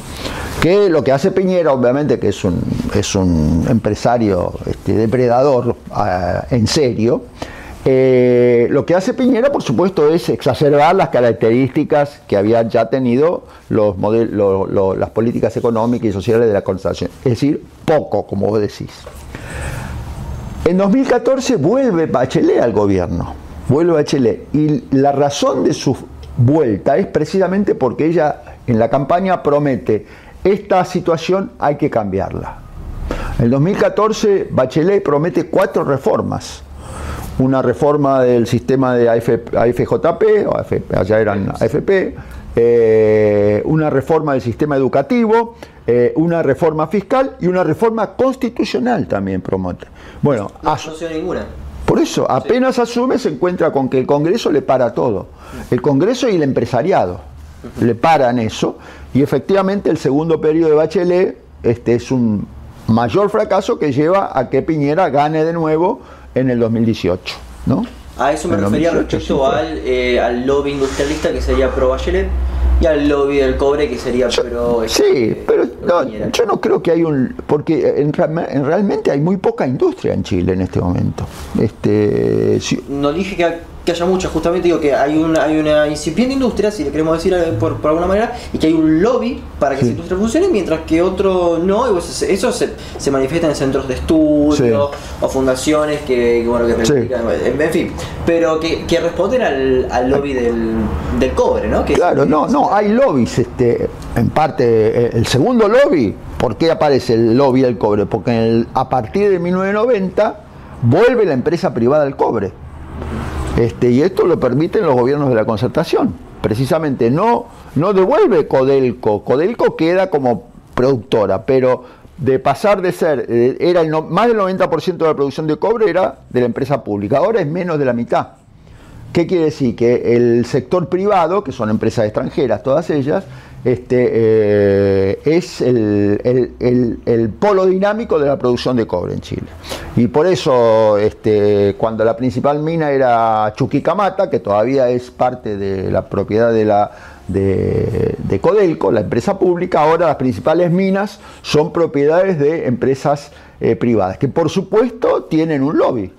Que lo que hace Piñera, obviamente, que es un, es un empresario este, depredador ah, en serio, eh, lo que hace Piñera, por supuesto, es exacerbar las características que habían ya tenido las políticas económicas y sociales de la constitución. Es decir, poco, como vos decís. En 2014 vuelve Bachelet al gobierno, vuelve Bachelet, y la razón de su vuelta es precisamente porque ella en la campaña promete, esta situación hay que cambiarla. En 2014 Bachelet promete cuatro reformas una reforma del sistema de AFJP, o allá eran AFP, eh, una reforma del sistema educativo, eh, una reforma fiscal y una reforma constitucional también promote. Bueno, no, ninguna. Por eso, apenas asume, se encuentra con que el Congreso le para todo. El Congreso y el empresariado le paran eso. Y efectivamente el segundo periodo de Bachelet este, es un mayor fracaso que lleva a que Piñera gane de nuevo en el 2018, ¿no? A eso me refería respecto al, eh, al lobby industrialista que sería pro Bachelet y al lobby del cobre que sería pro... Sí, pero yo no creo que hay un... porque en, realmente hay muy poca industria en Chile en este momento. Este, No dije que que haya mucha, justamente digo que hay una, hay una incipiente industria, si le queremos decir por, por alguna manera, y que hay un lobby para que esa industria funcione, mientras que otro no, y pues eso se, se, manifiesta en centros de estudio o fundaciones que, bueno, que en, fin, pero que, que responden al, al lobby del, del, cobre, ¿no? claro, no, no, hay lobbies, este, en parte, eh, el segundo lobby, ¿por qué aparece el lobby del cobre? Porque a partir de 1990 vuelve la empresa privada al cobre este, y esto lo permiten los gobiernos de la concertación. Precisamente no, no devuelve Codelco. Codelco queda como productora, pero de pasar de ser, eh, era el más del 90% de la producción de cobre era de la empresa pública, ahora es menos de la mitad. ¿Qué quiere decir? Que el sector privado, que son empresas extranjeras todas ellas, este, eh, es el, polo dinámico de la producción de cobre en Chile. Y por eso, este, cuando la principal mina era Chuquicamata, que todavía es parte de la propiedad de la de, Codelco, la empresa pública, ahora las principales minas son propiedades de empresas eh, privadas, que por supuesto tienen un lobby.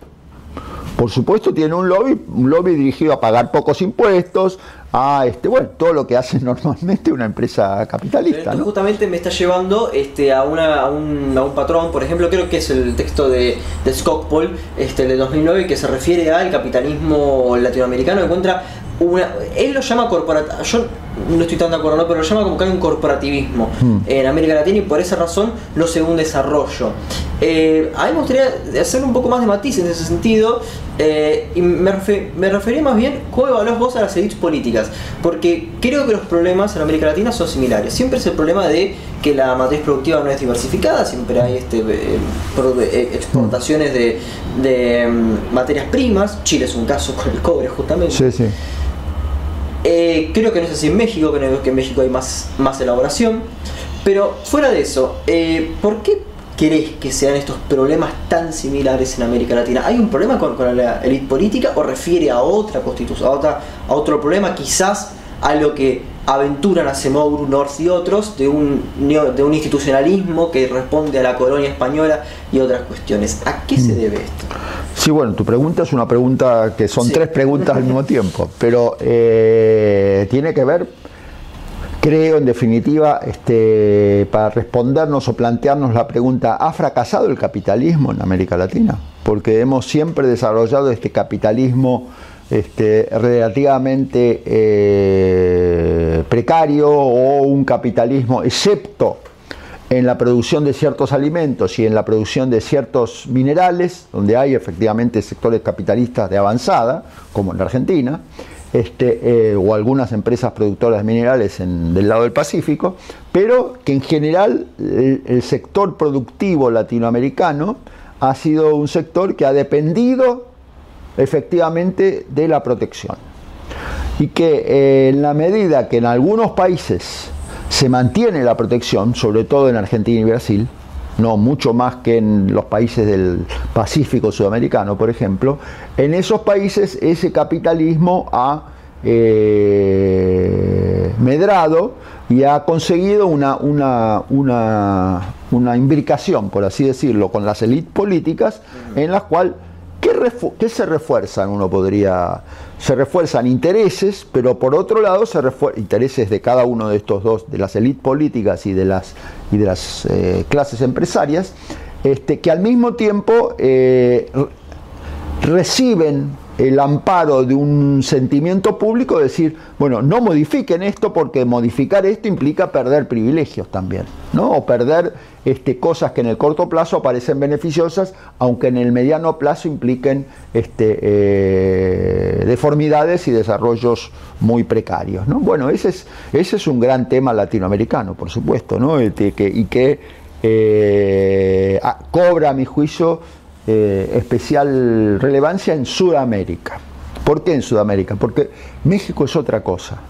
Por supuesto tienen un lobby, un lobby dirigido a pagar pocos impuestos, a este, bueno, todo lo que hace normalmente una empresa capitalista. Esto justamente me está llevando este, a, una, a, un, a un patrón, por ejemplo, creo que es el texto de, de Scott Paul este, de 2009 que se refiere al capitalismo latinoamericano, encuentra una, él lo llama corporativo, yo no estoy tan de acuerdo, ¿no? pero lo llama como que hay un corporativismo hmm. en América Latina y por esa razón no se ve un desarrollo. Eh, a mí me gustaría hacer un poco más de matiz en ese sentido eh, y me, me, refería más bien cómo evaluás vos a las élites políticas, porque creo que los problemas en América Latina son similares. Siempre es el problema de que la matriz productiva no es diversificada, siempre hay este, eh, exportaciones de, de mm, materias primas. Chile es un caso con el cobre, justamente. Sí, sí. Eh, creo que no es así en México, creo que en México hay más, más elaboración. Pero fuera de eso, eh, ¿por qué crees que sean estos problemas tan similares en América Latina? ¿Hay un problema con, la élite política o refiere a otra constitución, a, otra, a otro problema, quizás a lo que aventuran a Semouru, North y otros, de un, de un institucionalismo que responde a la colonia española y otras cuestiones? ¿A qué se mm. debe esto? Sí, bueno, tu pregunta es una pregunta que son tres preguntas al mismo tiempo, pero eh, tiene que ver, creo en definitiva, este, para respondernos o plantearnos la pregunta, ¿ha fracasado el capitalismo en América Latina? Porque hemos siempre desarrollado este capitalismo este, relativamente eh, precario o un capitalismo, excepto en la producción de ciertos alimentos y en la producción de ciertos minerales, donde hay efectivamente sectores capitalistas de avanzada, como en la Argentina, este, eh, o algunas empresas productoras de minerales del lado del Pacífico, pero que en general el, sector productivo latinoamericano ha sido un sector que ha dependido efectivamente de la protección. Y que eh, en la medida que en algunos países se mantiene la protección, sobre todo en Argentina y Brasil, no mucho más que en los países del Pacífico sudamericano, por ejemplo, en esos países ese capitalismo ha eh, medrado y ha conseguido una, una, una, una imbricación, por así decirlo, con las élites políticas, en las cuales ¿Qué, se refuerzan? Uno podría. Se refuerzan intereses, pero por otro lado se intereses de cada uno de estos dos, de las élites políticas y de las, y de las eh, clases empresarias, este, que al mismo tiempo eh, reciben el amparo de un sentimiento público, decir, bueno, no modifiquen esto porque modificar esto implica perder privilegios también, ¿no? O perder este, cosas que en el corto plazo parecen beneficiosas, aunque en el mediano plazo impliquen este, eh, deformidades y desarrollos muy precarios, ¿no? Bueno, ese es, un gran tema latinoamericano, por supuesto, ¿no? Este, y que eh, cobra, a mi juicio, eh, especial relevancia en Sudamérica. ¿Por qué en Sudamérica? Porque México es otra cosa.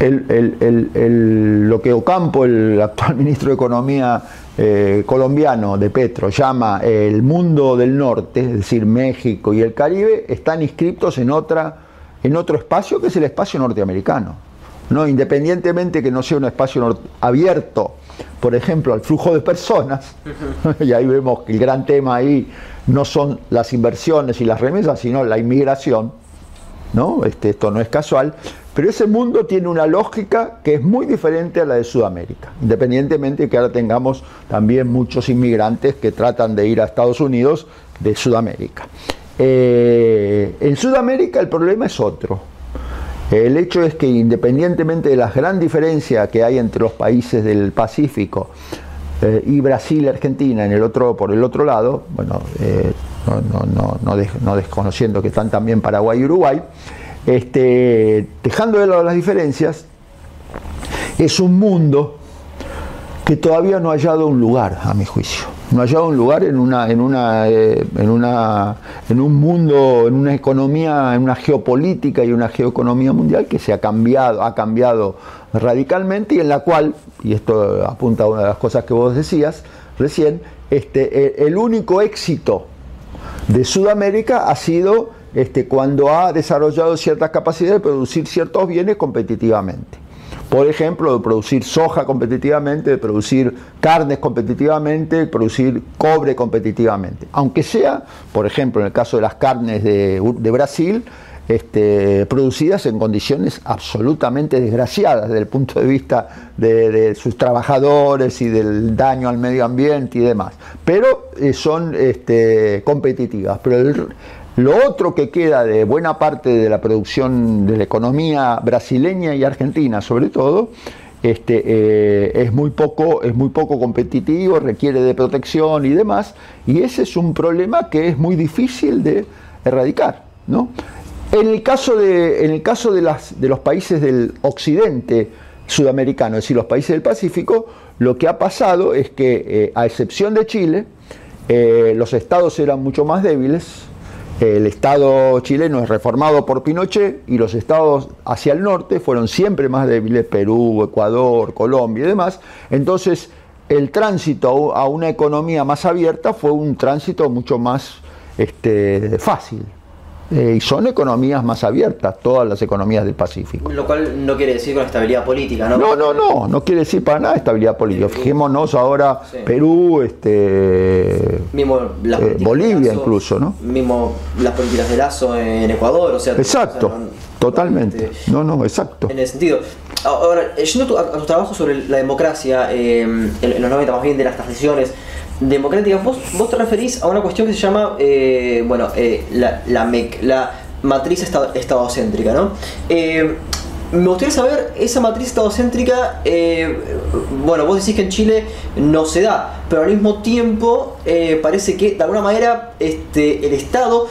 Lo que Ocampo, el actual ministro de Economía eh, colombiano de Petro, llama el mundo del norte, es decir, México y el Caribe, están inscritos en, otra, en otro espacio que es el espacio norteamericano. ¿no? Independientemente que no sea un espacio abierto por ejemplo, al flujo de personas, y ahí vemos que el gran tema ahí no son las inversiones y las remesas, sino la inmigración, Este, esto no es casual, pero ese mundo tiene una lógica que es muy diferente a la de Sudamérica, independientemente de que ahora tengamos también muchos inmigrantes que tratan de ir a Estados Unidos de Sudamérica. Eh, en Sudamérica el problema es otro. El hecho es que independientemente de la gran diferencia que hay entre los países del Pacífico eh, y Brasil Argentina en el otro, por el otro lado, bueno, eh, no, desconociendo que están también Paraguay y Uruguay, este, dejando de lado las diferencias, es un mundo que todavía no ha hallado un lugar, a mi juicio. No ha hallado un lugar en una, en una, eh, en una, en un mundo, en una economía, en una geopolítica y una geoeconomía mundial que se ha cambiado, ha cambiado radicalmente y en la cual, y esto apunta a una de las cosas que vos decías recién, este, el único éxito de Sudamérica ha sido este, cuando ha desarrollado ciertas capacidades de producir ciertos bienes competitivamente por ejemplo, de producir soja competitivamente, de producir carnes competitivamente, de producir cobre competitivamente. Aunque sea, por ejemplo, en el caso de las carnes de, Brasil, este, producidas en condiciones absolutamente desgraciadas desde el punto de vista de, sus trabajadores y del daño al medio ambiente y demás. Pero eh, son este, competitivas. Pero lo otro que queda de buena parte de la producción de la economía brasileña y argentina, sobre todo, este, eh, es, muy poco, es muy poco competitivo, requiere de protección y demás, y ese es un problema que es muy difícil de erradicar. ¿no? En el caso, de, los países del occidente sudamericano, es decir, los países del Pacífico, lo que ha pasado es que, eh, a excepción de Chile, eh, los estados eran mucho más débiles, el Estado chileno es reformado por Pinochet y los estados hacia el norte fueron siempre más débiles, Perú, Ecuador, Colombia y demás. Entonces, el tránsito a una economía más abierta fue un tránsito mucho más este, fácil. Eh, y son economías más abiertas, todas las economías del Pacífico. Lo cual no quiere decir con estabilidad política, ¿no? No, no, no, no quiere decir para nada estabilidad política. Fijémonos ahora Perú, este, mismo eh, Bolivia incluso, ¿no? Mismo las políticas de Lazo en Ecuador, o sea... Exacto, totalmente. No, no, exacto. En ese sentido. Ahora, yendo a tu, trabajo sobre la democracia eh, en, los 90, más bien de las transiciones, democrática, vos, vos te referís a una cuestión que se llama, eh, bueno, eh, la, la, la, matriz estadocéntrica, ¿no? Eh, me gustaría saber, esa matriz estadocéntrica, bueno, vos decís que en Chile no se da, pero al mismo tiempo parece que de alguna manera este, el Estado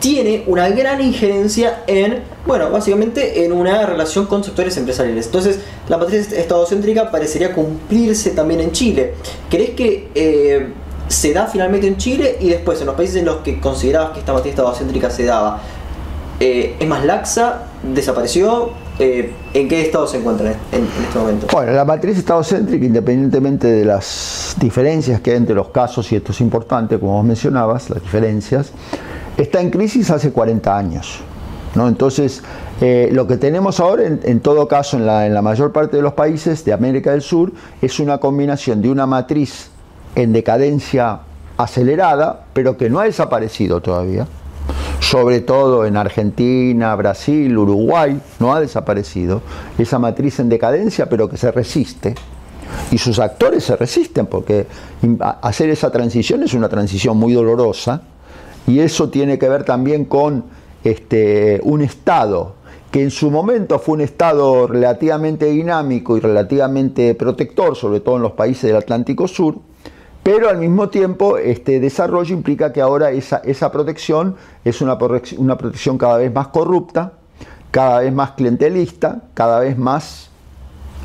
tiene una gran injerencia en, bueno, básicamente en una relación con sectores empresariales. Entonces, la matriz estadocéntrica parecería cumplirse también en Chile. ¿Crees que eh, se da finalmente en Chile y después en los países en los que considerabas que esta matriz estadocéntrica se daba, eh, es más laxa, desapareció? Eh, ¿En qué estado se encuentra en, en, este momento? Bueno, la matriz estadocéntrica, independientemente de las diferencias que hay entre los casos, y esto es importante, como vos mencionabas, las diferencias, está en crisis hace 40 años. ¿no? Entonces, eh, lo que tenemos ahora, en, todo caso, en la, mayor parte de los países de América del Sur, es una combinación de una matriz en decadencia acelerada, pero que no ha desaparecido todavía, sobre todo en Argentina, Brasil, Uruguay, no ha desaparecido, esa matriz en decadencia, pero que se resiste. Y sus actores se resisten, porque hacer esa transición es una transición muy dolorosa, y eso tiene que ver también con este, un Estado que en su momento fue un Estado relativamente dinámico y relativamente protector, sobre todo en los países del Atlántico Sur, pero al mismo tiempo este desarrollo implica que ahora esa, esa protección es una, una protección cada vez más corrupta, cada vez más clientelista, cada vez más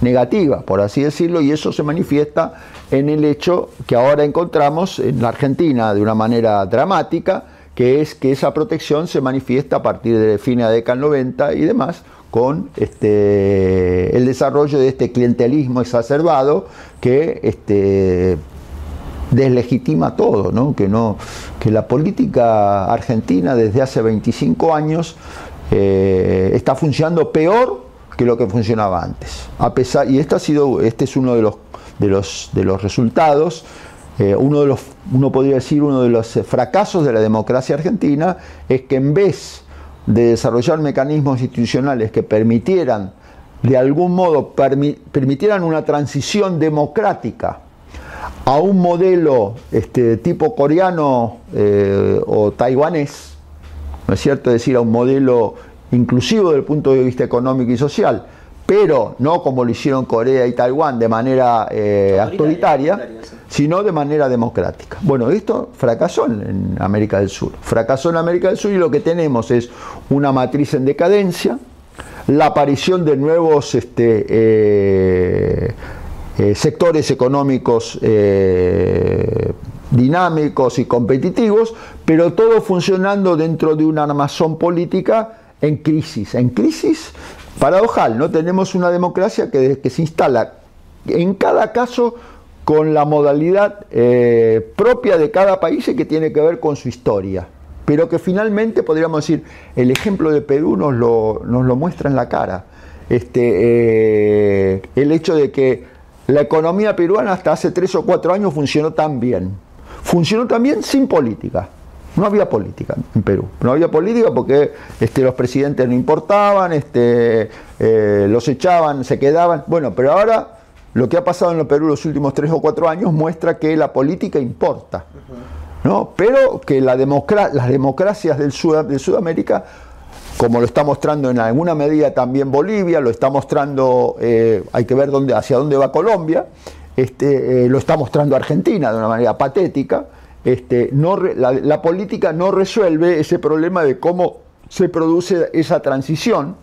negativa, por así decirlo, y eso se manifiesta en el hecho que ahora encontramos en la Argentina de una manera dramática, que es que esa protección se manifiesta a partir de fin de la década 90 y demás, con este, el desarrollo de este clientelismo exacerbado que este, deslegitima todo, ¿no? Que, no, que la política argentina desde hace 25 años eh, está funcionando peor que lo que funcionaba antes. A pesar, y este, ha sido, este es uno de los de los, de los resultados. Eh, uno, de los, uno podría decir uno de los fracasos de la democracia argentina es que en vez de desarrollar mecanismos institucionales que permitieran, de algún modo, permitieran una transición democrática a un modelo este, tipo coreano eh, o taiwanés, ¿no es cierto? Es decir, a un modelo inclusivo desde el punto de vista económico y social, pero no como lo hicieron Corea y Taiwán de manera eh, autoritaria, sino de manera democrática. Bueno, esto fracasó en, América del Sur. Fracasó en América del Sur y lo que tenemos es una matriz en decadencia, la aparición de nuevos este, eh, eh, sectores económicos dinámicos y competitivos, pero todo funcionando dentro de una armazón política en crisis. En crisis paradojal, ¿no? Tenemos una democracia que, se instala en cada caso con la modalidad eh, propia de cada país y que tiene que ver con su historia. Pero que finalmente podríamos decir, el ejemplo de Perú nos lo, nos lo muestra en la cara. Este, eh, el hecho de que la economía peruana hasta hace tres o cuatro años funcionó tan bien. Funcionó también sin política. No había política en Perú. No había política porque este, los presidentes no importaban, este, eh, los echaban, se quedaban. Bueno, pero ahora lo que ha pasado en el Perú los últimos tres o cuatro años muestra que la política importa. ¿no? Pero que la las democracias del de Sudamérica, como lo está mostrando en alguna medida también Bolivia, lo está mostrando, eh, hay que ver dónde, hacia dónde va Colombia, este, eh, lo está mostrando Argentina de una manera patética este, la, política no resuelve ese problema de cómo se produce esa transición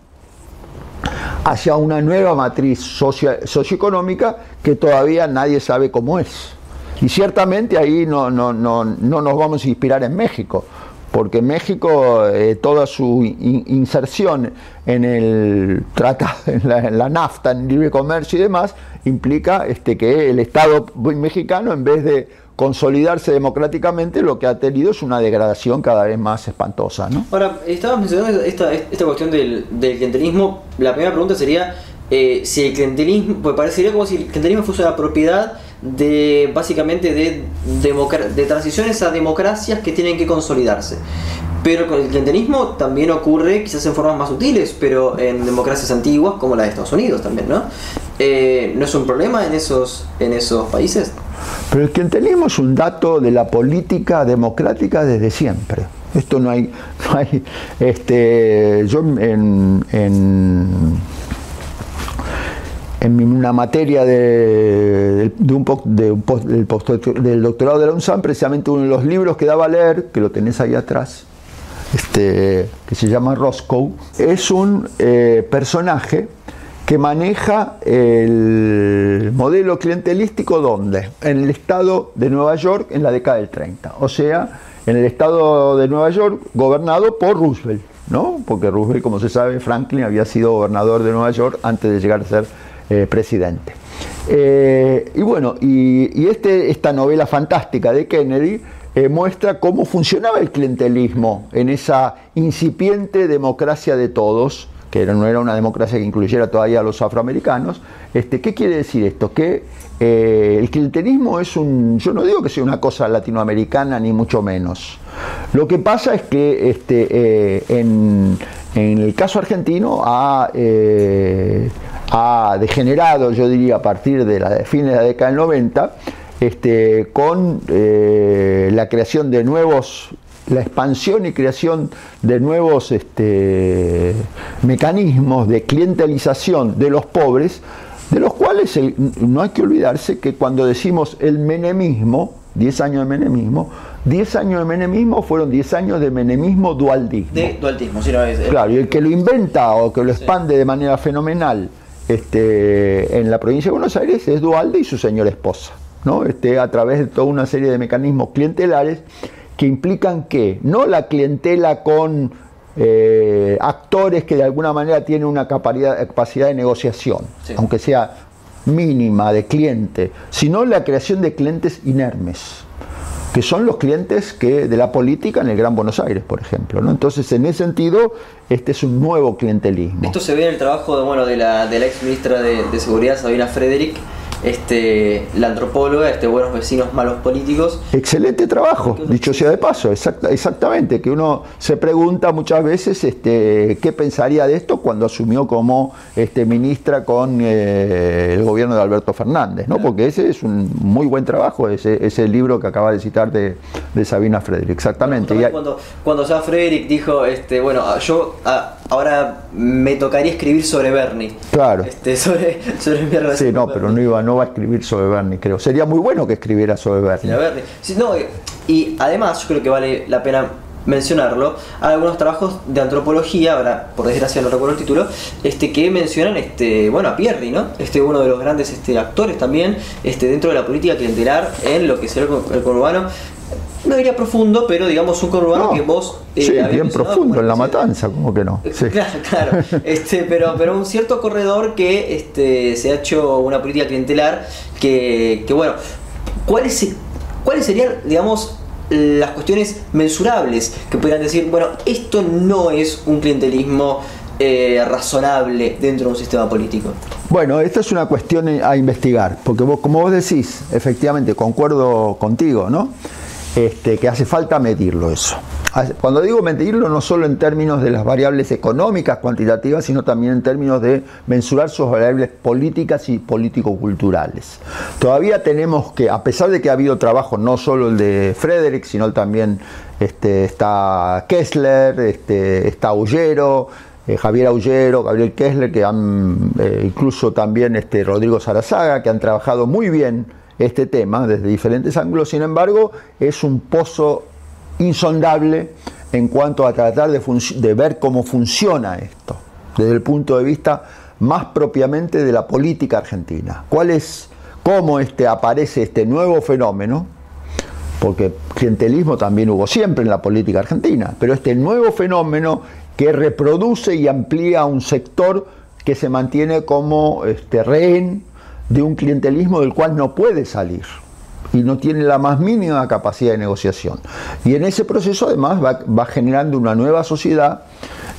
hacia una nueva matriz socioeconómica que todavía nadie sabe cómo es. Y ciertamente ahí no, no, no, no nos vamos a inspirar en México, porque México, eh, toda su inserción en el tratado, en la, NAFTA, en libre comercio y demás, implica este, que el Estado mexicano, en vez de consolidarse democráticamente, lo que ha tenido es una degradación cada vez más espantosa. ¿no? Ahora, estabas mencionando esta, esta cuestión del, del clientelismo. La primera pregunta sería eh, si el clientelismo, pues parecería como si el clientelismo fuese la propiedad de básicamente de, transiciones a democracias que tienen que consolidarse. Pero con el clientelismo también ocurre, quizás en formas más sutiles, pero en democracias antiguas como la de Estados Unidos también, ¿no? Eh, ¿No es un problema en esos, en esos países? Pero el clientelismo es un dato de la política democrática desde siempre. Esto no hay, no hay este, yo en, en, una materia de, de un, un del, del, doctorado de la UNSAM, precisamente uno de los libros que daba a leer, que lo tenés ahí atrás, este, que se llama Roscoe, es un eh, personaje que maneja el modelo clientelístico ¿dónde? En el estado de Nueva York en la década del 30, o sea, en el estado de Nueva York gobernado por Roosevelt, ¿no? Porque Roosevelt, como se sabe, Franklin había sido gobernador de Nueva York antes de llegar a ser eh, presidente. Eh, y bueno, y, este, esta novela fantástica de Kennedy eh, muestra cómo funcionaba el clientelismo en esa incipiente democracia de todos, que no era una democracia que incluyera todavía a los afroamericanos. Este, ¿Qué quiere decir esto? Que eh, el clientelismo es un, yo no digo que sea una cosa latinoamericana ni mucho menos. Lo que pasa es que este, eh, en, el caso argentino ha, eh, ha, degenerado, yo diría, a partir de la fines de la década del 90, este, con la creación de nuevos la expansión y creación de nuevos este, mecanismos de clientelización de los pobres, de los cuales no hay que olvidarse que cuando decimos el menemismo, 10 años de menemismo, 10 años de menemismo fueron 10 años de menemismo dualdismo. De dualdismo, si no es. Claro, y el que lo inventa o que lo expande de manera fenomenal este, en la provincia de Buenos Aires es Dualde y su señora esposa, ¿no? Este, a través de toda una serie de mecanismos clientelares que implican que no la clientela con eh, actores que de alguna manera tienen una capacidad, de negociación, aunque sea mínima de cliente, sino la creación de clientes inermes, que son los clientes que de la política en el Gran Buenos Aires, por ejemplo. ¿no? Entonces, en ese sentido, este es un nuevo clientelismo. Esto se ve en el trabajo de, bueno, de, la, de la ex ministra de, de Seguridad, Sabina Frederick, este, la antropóloga, este, Buenos Vecinos, Malos Políticos. Excelente trabajo, dicho sea de paso, exactamente, que uno se pregunta muchas veces este, qué pensaría de esto cuando asumió como este, ministra con eh, el gobierno de Alberto Fernández, ¿no? porque ese es un muy buen trabajo, ese, ese libro que acaba de citar de, Sabina Frederick, exactamente. cuando, cuando ya Frederick dijo, este, bueno, yo ahora me tocaría escribir sobre Bernie. Claro. Este, sobre, sobre mi relación Sí, no, pero no iba no va a escribir sobre Bernie, creo. Sería muy bueno que escribiera sobre Bernie. y además, yo creo que vale la pena mencionarlo, hay algunos trabajos de antropología, ahora por desgracia no recuerdo el título, este, que mencionan este, bueno, a Pierri, ¿no? Este, uno de los grandes este, actores también este, dentro de la política clientelar en lo que será el, conurbano no diría profundo, pero digamos un conurbano que vos... Eh, sí, bien profundo, en la matanza, como que no. Claro, claro. Este, pero, pero un cierto corredor que este, se ha hecho una política clientelar que, que bueno, ¿cuáles, ¿cuáles serían, digamos, las cuestiones mensurables que pudieran decir, bueno, esto no es un clientelismo eh, razonable dentro de un sistema político? Bueno, esta es una cuestión a investigar, porque vos, como vos decís, efectivamente, concuerdo contigo, ¿no? Este, que hace falta medirlo eso. Cuando digo medirlo, no solo en términos de las variables económicas, cuantitativas, sino también en términos de mensurar sus variables políticas y político-culturales. Todavía tenemos que, a pesar de que ha habido trabajo, no solo el de Frederick, sino también este, está Kessler, este, está Aullero, eh, Javier Aullero, Gabriel Kessler, que han, eh, incluso también este, Rodrigo Sarazaga, que han trabajado muy bien este tema desde diferentes ángulos, sin embargo, es un pozo insondable en cuanto a tratar de, ver cómo funciona esto, desde el punto de vista más propiamente de la política argentina. ¿Cuál es, cómo este, aparece este nuevo fenómeno? Porque clientelismo también hubo siempre en la política argentina, pero este nuevo fenómeno que reproduce y amplía un sector que se mantiene como este, rehén de un clientelismo del cual no puede salir y no tiene la más mínima capacidad de negociación. Y en ese proceso además va, generando una nueva sociedad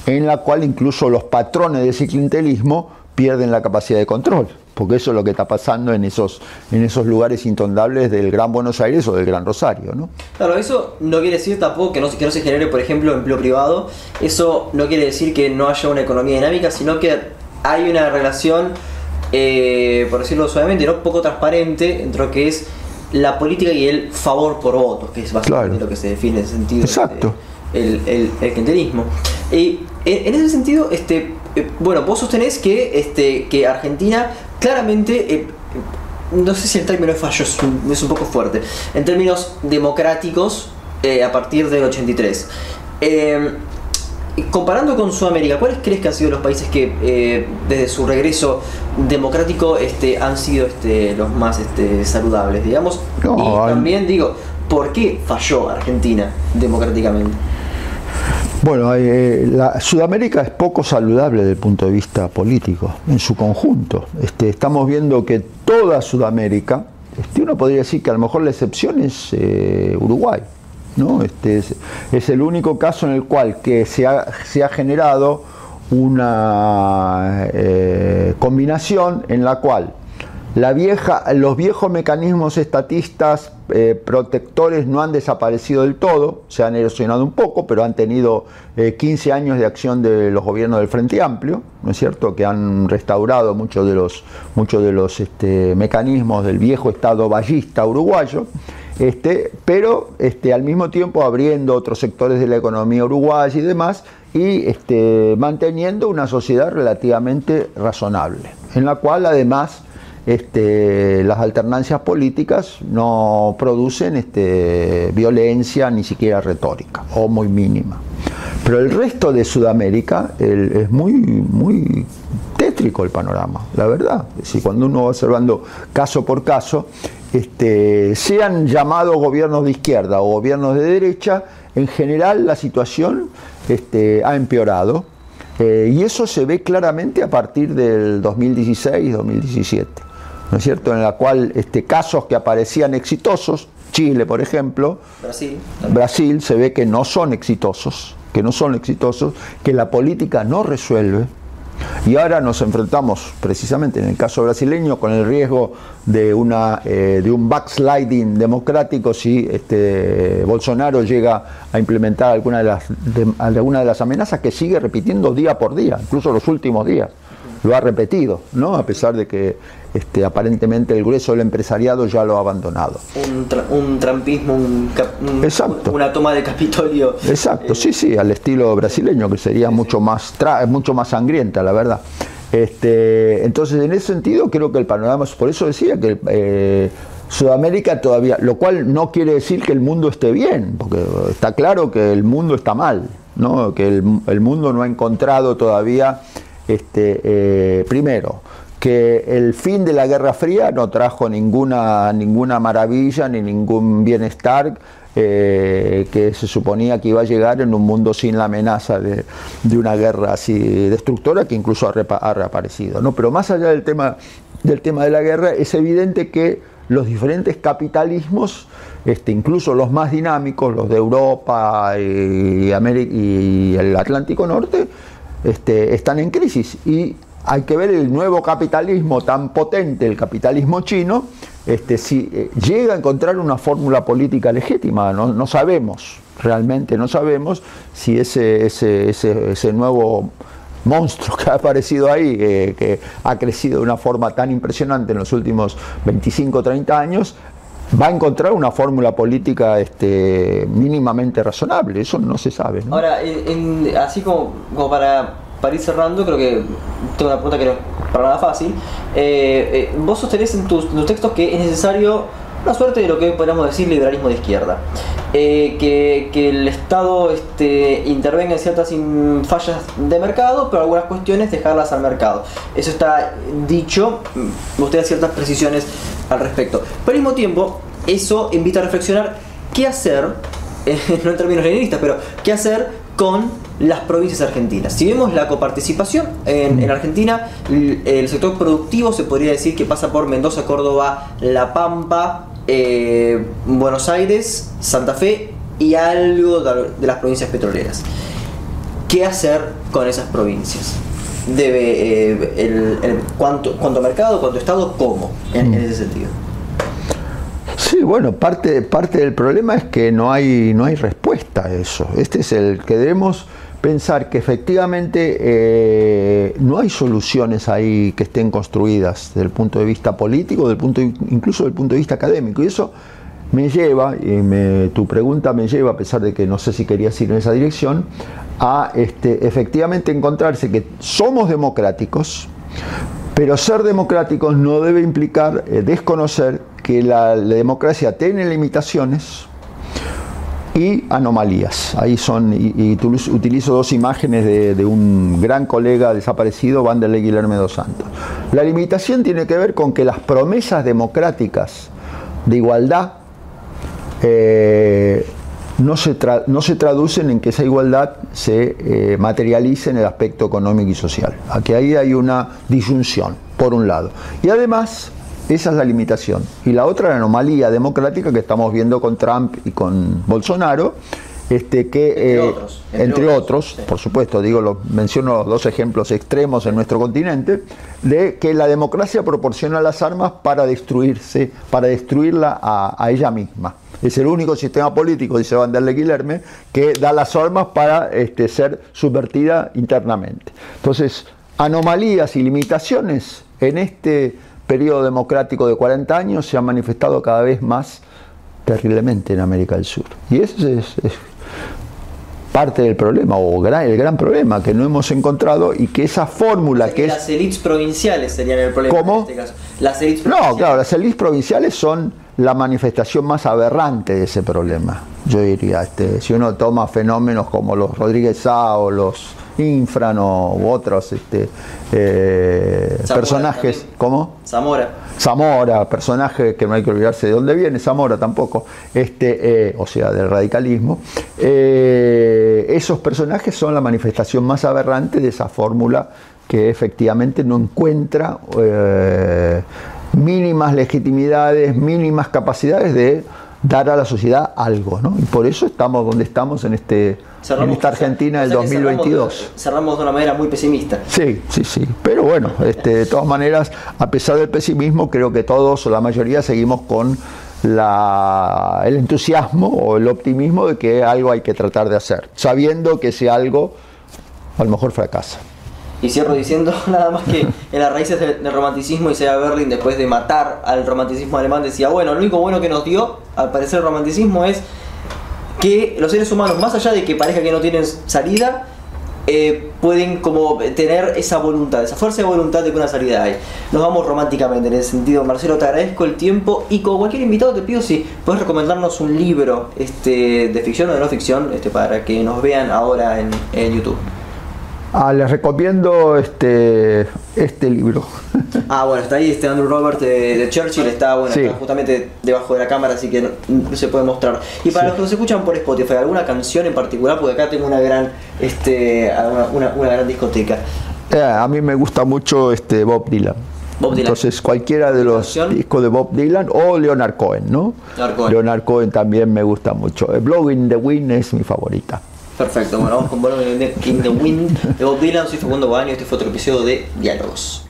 en la cual incluso los patrones de ese clientelismo pierden la capacidad de control, porque eso es lo que está pasando en esos, en esos lugares intondables del Gran Buenos Aires o del Gran Rosario. ¿no? Claro, eso no quiere decir tampoco que no, se genere, por ejemplo, empleo privado, eso no quiere decir que no haya una economía dinámica, sino que hay una relación eh, por decirlo suavemente, ¿no? poco transparente entre lo que es la política y el favor por votos, que es básicamente lo que se define en ese sentido. Exacto. el, el, Y en, ese sentido, este, eh, bueno, vos sostenés que, este, que Argentina claramente, eh, no sé si el término es fallo, es un, es un poco fuerte, en términos democráticos a partir del 83. Comparando con Sudamérica, ¿cuáles crees que han sido los países que eh, desde su regreso democrático este, han sido este, los más este, saludables, digamos? y también digo, ¿por qué falló Argentina democráticamente? Bueno, eh, la, Sudamérica es poco saludable desde el punto de vista político, en su conjunto. Este, estamos viendo que toda Sudamérica, este, uno podría decir que a lo mejor la excepción es eh, Uruguay, este es, el único caso en el cual que se ha, generado una eh, combinación en la cual los viejos mecanismos estatistas eh, protectores no han desaparecido del todo, se han erosionado un poco, pero han tenido 15 eh, años de acción de los gobiernos del Frente Amplio, ¿no es cierto?, que han restaurado muchos de los, este, mecanismos del viejo Estado ballista uruguayo. Este, pero este, al mismo tiempo abriendo otros sectores de la economía uruguaya y demás, y este, manteniendo una sociedad relativamente razonable, en la cual además las alternancias políticas no producen violencia ni siquiera retórica, o muy mínima. Pero el resto de Sudamérica es muy, muy tétrico el panorama, la verdad. Si cuando uno va observando caso por caso, este, sean llamados gobiernos de izquierda o gobiernos de derecha, en general la situación este, ha empeorado. Eh, y eso se ve claramente a partir del 2016-2017, ¿no es cierto? En la cual este, casos que aparecían exitosos, Chile por ejemplo, Brasil, Brasil se ve que no son exitosos, que no son exitosos, que la política no resuelve, Y ahora nos enfrentamos precisamente en el caso brasileño con el riesgo de, una, eh, de un backsliding democrático si este, Bolsonaro llega a implementar alguna de, las, alguna de las amenazas que sigue repitiendo día por día, incluso los últimos días lo ha repetido, ¿no? a pesar de que este, aparentemente el grueso del empresariado ya lo ha abandonado. Un, trampismo, un, una toma de Capitolio. Exacto, sí, sí, al estilo brasileño, que sería mucho, Más mucho más sangrienta, la verdad. Este, entonces, en ese sentido, creo que el panorama, por eso decía que eh, Sudamérica todavía, lo cual no quiere decir que el mundo esté bien, porque está claro que el mundo está mal, ¿no? que el, el mundo no ha encontrado todavía este, eh, primero, que el fin de la Guerra Fría no trajo ninguna, ninguna maravilla ni ningún bienestar eh, que se suponía que iba a llegar en un mundo sin la amenaza de, una guerra así destructora que incluso ha, reaparecido. ¿no? Pero más allá del tema, del tema de la guerra, es evidente que los diferentes capitalismos, este, incluso los más dinámicos, los de Europa y, y el Atlántico Norte, este, están en crisis y hay que ver el nuevo capitalismo tan potente, el capitalismo chino, este, si eh, llega a encontrar una fórmula política legítima, no, sabemos, realmente no sabemos si ese, ese, ese, nuevo monstruo que ha aparecido ahí, eh, que ha crecido de una forma tan impresionante en los últimos 25 o 30 años, va a encontrar una fórmula política este, mínimamente razonable. Eso no se sabe. Ahora, así como para, para, ir cerrando, creo que tengo una pregunta que no es para nada fácil. Eh, eh, vos sostenés en tus, textos que es necesario una suerte de lo que podríamos decir liberalismo de izquierda. Eh, que, que, el Estado este, intervenga en ciertas fallas de mercado, pero algunas cuestiones dejarlas al mercado. Eso está dicho, usted da ciertas precisiones al respecto. Pero al mismo tiempo, eso invita a reflexionar qué hacer, no en términos leninistas, pero qué hacer con las provincias argentinas. Si vemos la coparticipación en, Argentina, el, sector productivo se podría decir que pasa por Mendoza, Córdoba, La Pampa, eh, Buenos Aires, Santa Fe y algo de las provincias petroleras. ¿Qué hacer con esas provincias? debe eh, el, cuánto, cuánto mercado, cuánto Estado, cómo, en, ese sentido. Sí, bueno, parte, parte del problema es que no hay, no hay respuesta a eso. Este es el que debemos pensar que efectivamente eh, no hay soluciones ahí que estén construidas desde el punto de vista político, del punto, incluso del punto de vista académico. Y eso me lleva, y tu pregunta me lleva, a pesar de que no sé si querías ir en esa dirección, a este, efectivamente encontrarse que somos democráticos, pero ser democráticos no debe implicar eh, desconocer que la, democracia tiene limitaciones y anomalías. Ahí son, y, utilizo dos imágenes de, un gran colega desaparecido, Vanderlei Guillermo dos Santos. La limitación tiene que ver con que las promesas democráticas de igualdad eh, no se, no se traducen en que esa igualdad se eh, materialice en el aspecto económico y social. Aquí ahí hay una disyunción, por un lado. Y además, esa es la limitación. Y la otra, la anomalía democrática que estamos viendo con Trump y con Bolsonaro, este, que, entre, otros, entre otros, por supuesto, digo, lo, menciono dos ejemplos extremos en nuestro continente, de que la democracia proporciona las armas para destruirse, para destruirla a ella misma. Es el único sistema político, dice Vanderlei Guilherme, que da las armas para este, ser subvertida internamente. Entonces, anomalías y limitaciones en este periodo democrático de 40 años se han manifestado cada vez más terriblemente en América del Sur. Y eso es, parte del problema, o el gran problema que no hemos encontrado y que esa fórmula que, es... Las élites provinciales serían el problema ¿Cómo? en este caso. Las no, claro, las élites provinciales son la manifestación más aberrante de ese problema. Yo diría, este, si uno toma fenómenos como los Rodríguez Sá o los Infrano u otros este, eh, personajes, ¿cómo? Zamora. Zamora, personaje que no hay que olvidarse de dónde viene, Zamora tampoco, este, eh, o sea, del radicalismo. Eh, esos personajes son la manifestación más aberrante de esa fórmula que efectivamente no encuentra mínimas legitimidades, mínimas capacidades de dar a la sociedad algo, ¿no? Y por eso estamos donde estamos en, este, en esta Argentina del 2022. Cerramos de, una manera muy pesimista. Sí, sí, sí. Pero bueno, este, de todas maneras, a pesar del pesimismo, creo que todos o la mayoría seguimos con la, el entusiasmo o el optimismo de que algo hay que tratar de hacer, sabiendo que ese algo a lo mejor fracasa. Y cierro diciendo nada más que en las raíces del, romanticismo Isaiah Berlin, después de matar al romanticismo alemán, decía, bueno, lo único bueno que nos dio, al parecer, el romanticismo es que los seres humanos, más allá de que parezca que no tienen salida, eh, pueden como tener esa voluntad, esa fuerza de voluntad de que una salida hay. Nos vamos románticamente en ese sentido. Marcelo, te agradezco el tiempo y como cualquier invitado te pido si puedes recomendarnos un libro este, de ficción o de no ficción este, para que nos vean ahora en, en YouTube. Ah, les recomiendo este, este libro. Ah, bueno, está ahí este Andrew Robert de, Churchill, está, bueno, justamente debajo de la cámara, así que no, se puede mostrar. Y para los que nos escuchan por Spotify, ¿alguna canción en particular? Porque acá tengo una gran, este, una, una, gran discoteca. Eh, a mí me gusta mucho este Bob Dylan. Bob Dylan. Entonces cualquiera de los discos de Bob Dylan o Leonard Cohen, ¿no? Leonard Cohen. Leonard Cohen también me gusta mucho. Blowing the Wind es mi favorita. Perfecto, bueno, vamos con Blowing in the Wind de Bob Dylan. Soy Facundo Baño este fue otro episodio de Diálogos.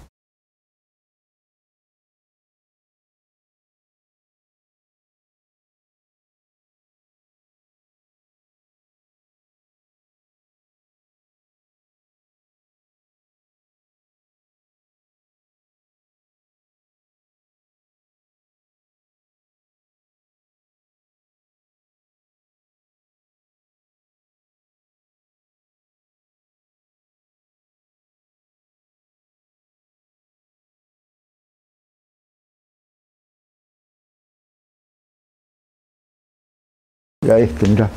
Mira este, mira.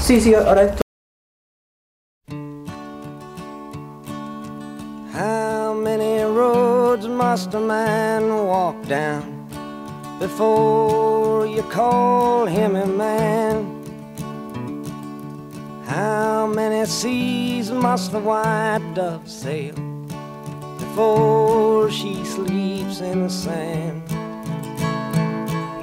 Sí, sí, ahora esto. How many roads must a man walk down before you call him a man? How many seas must the white dove sail before she sleeps in the sand?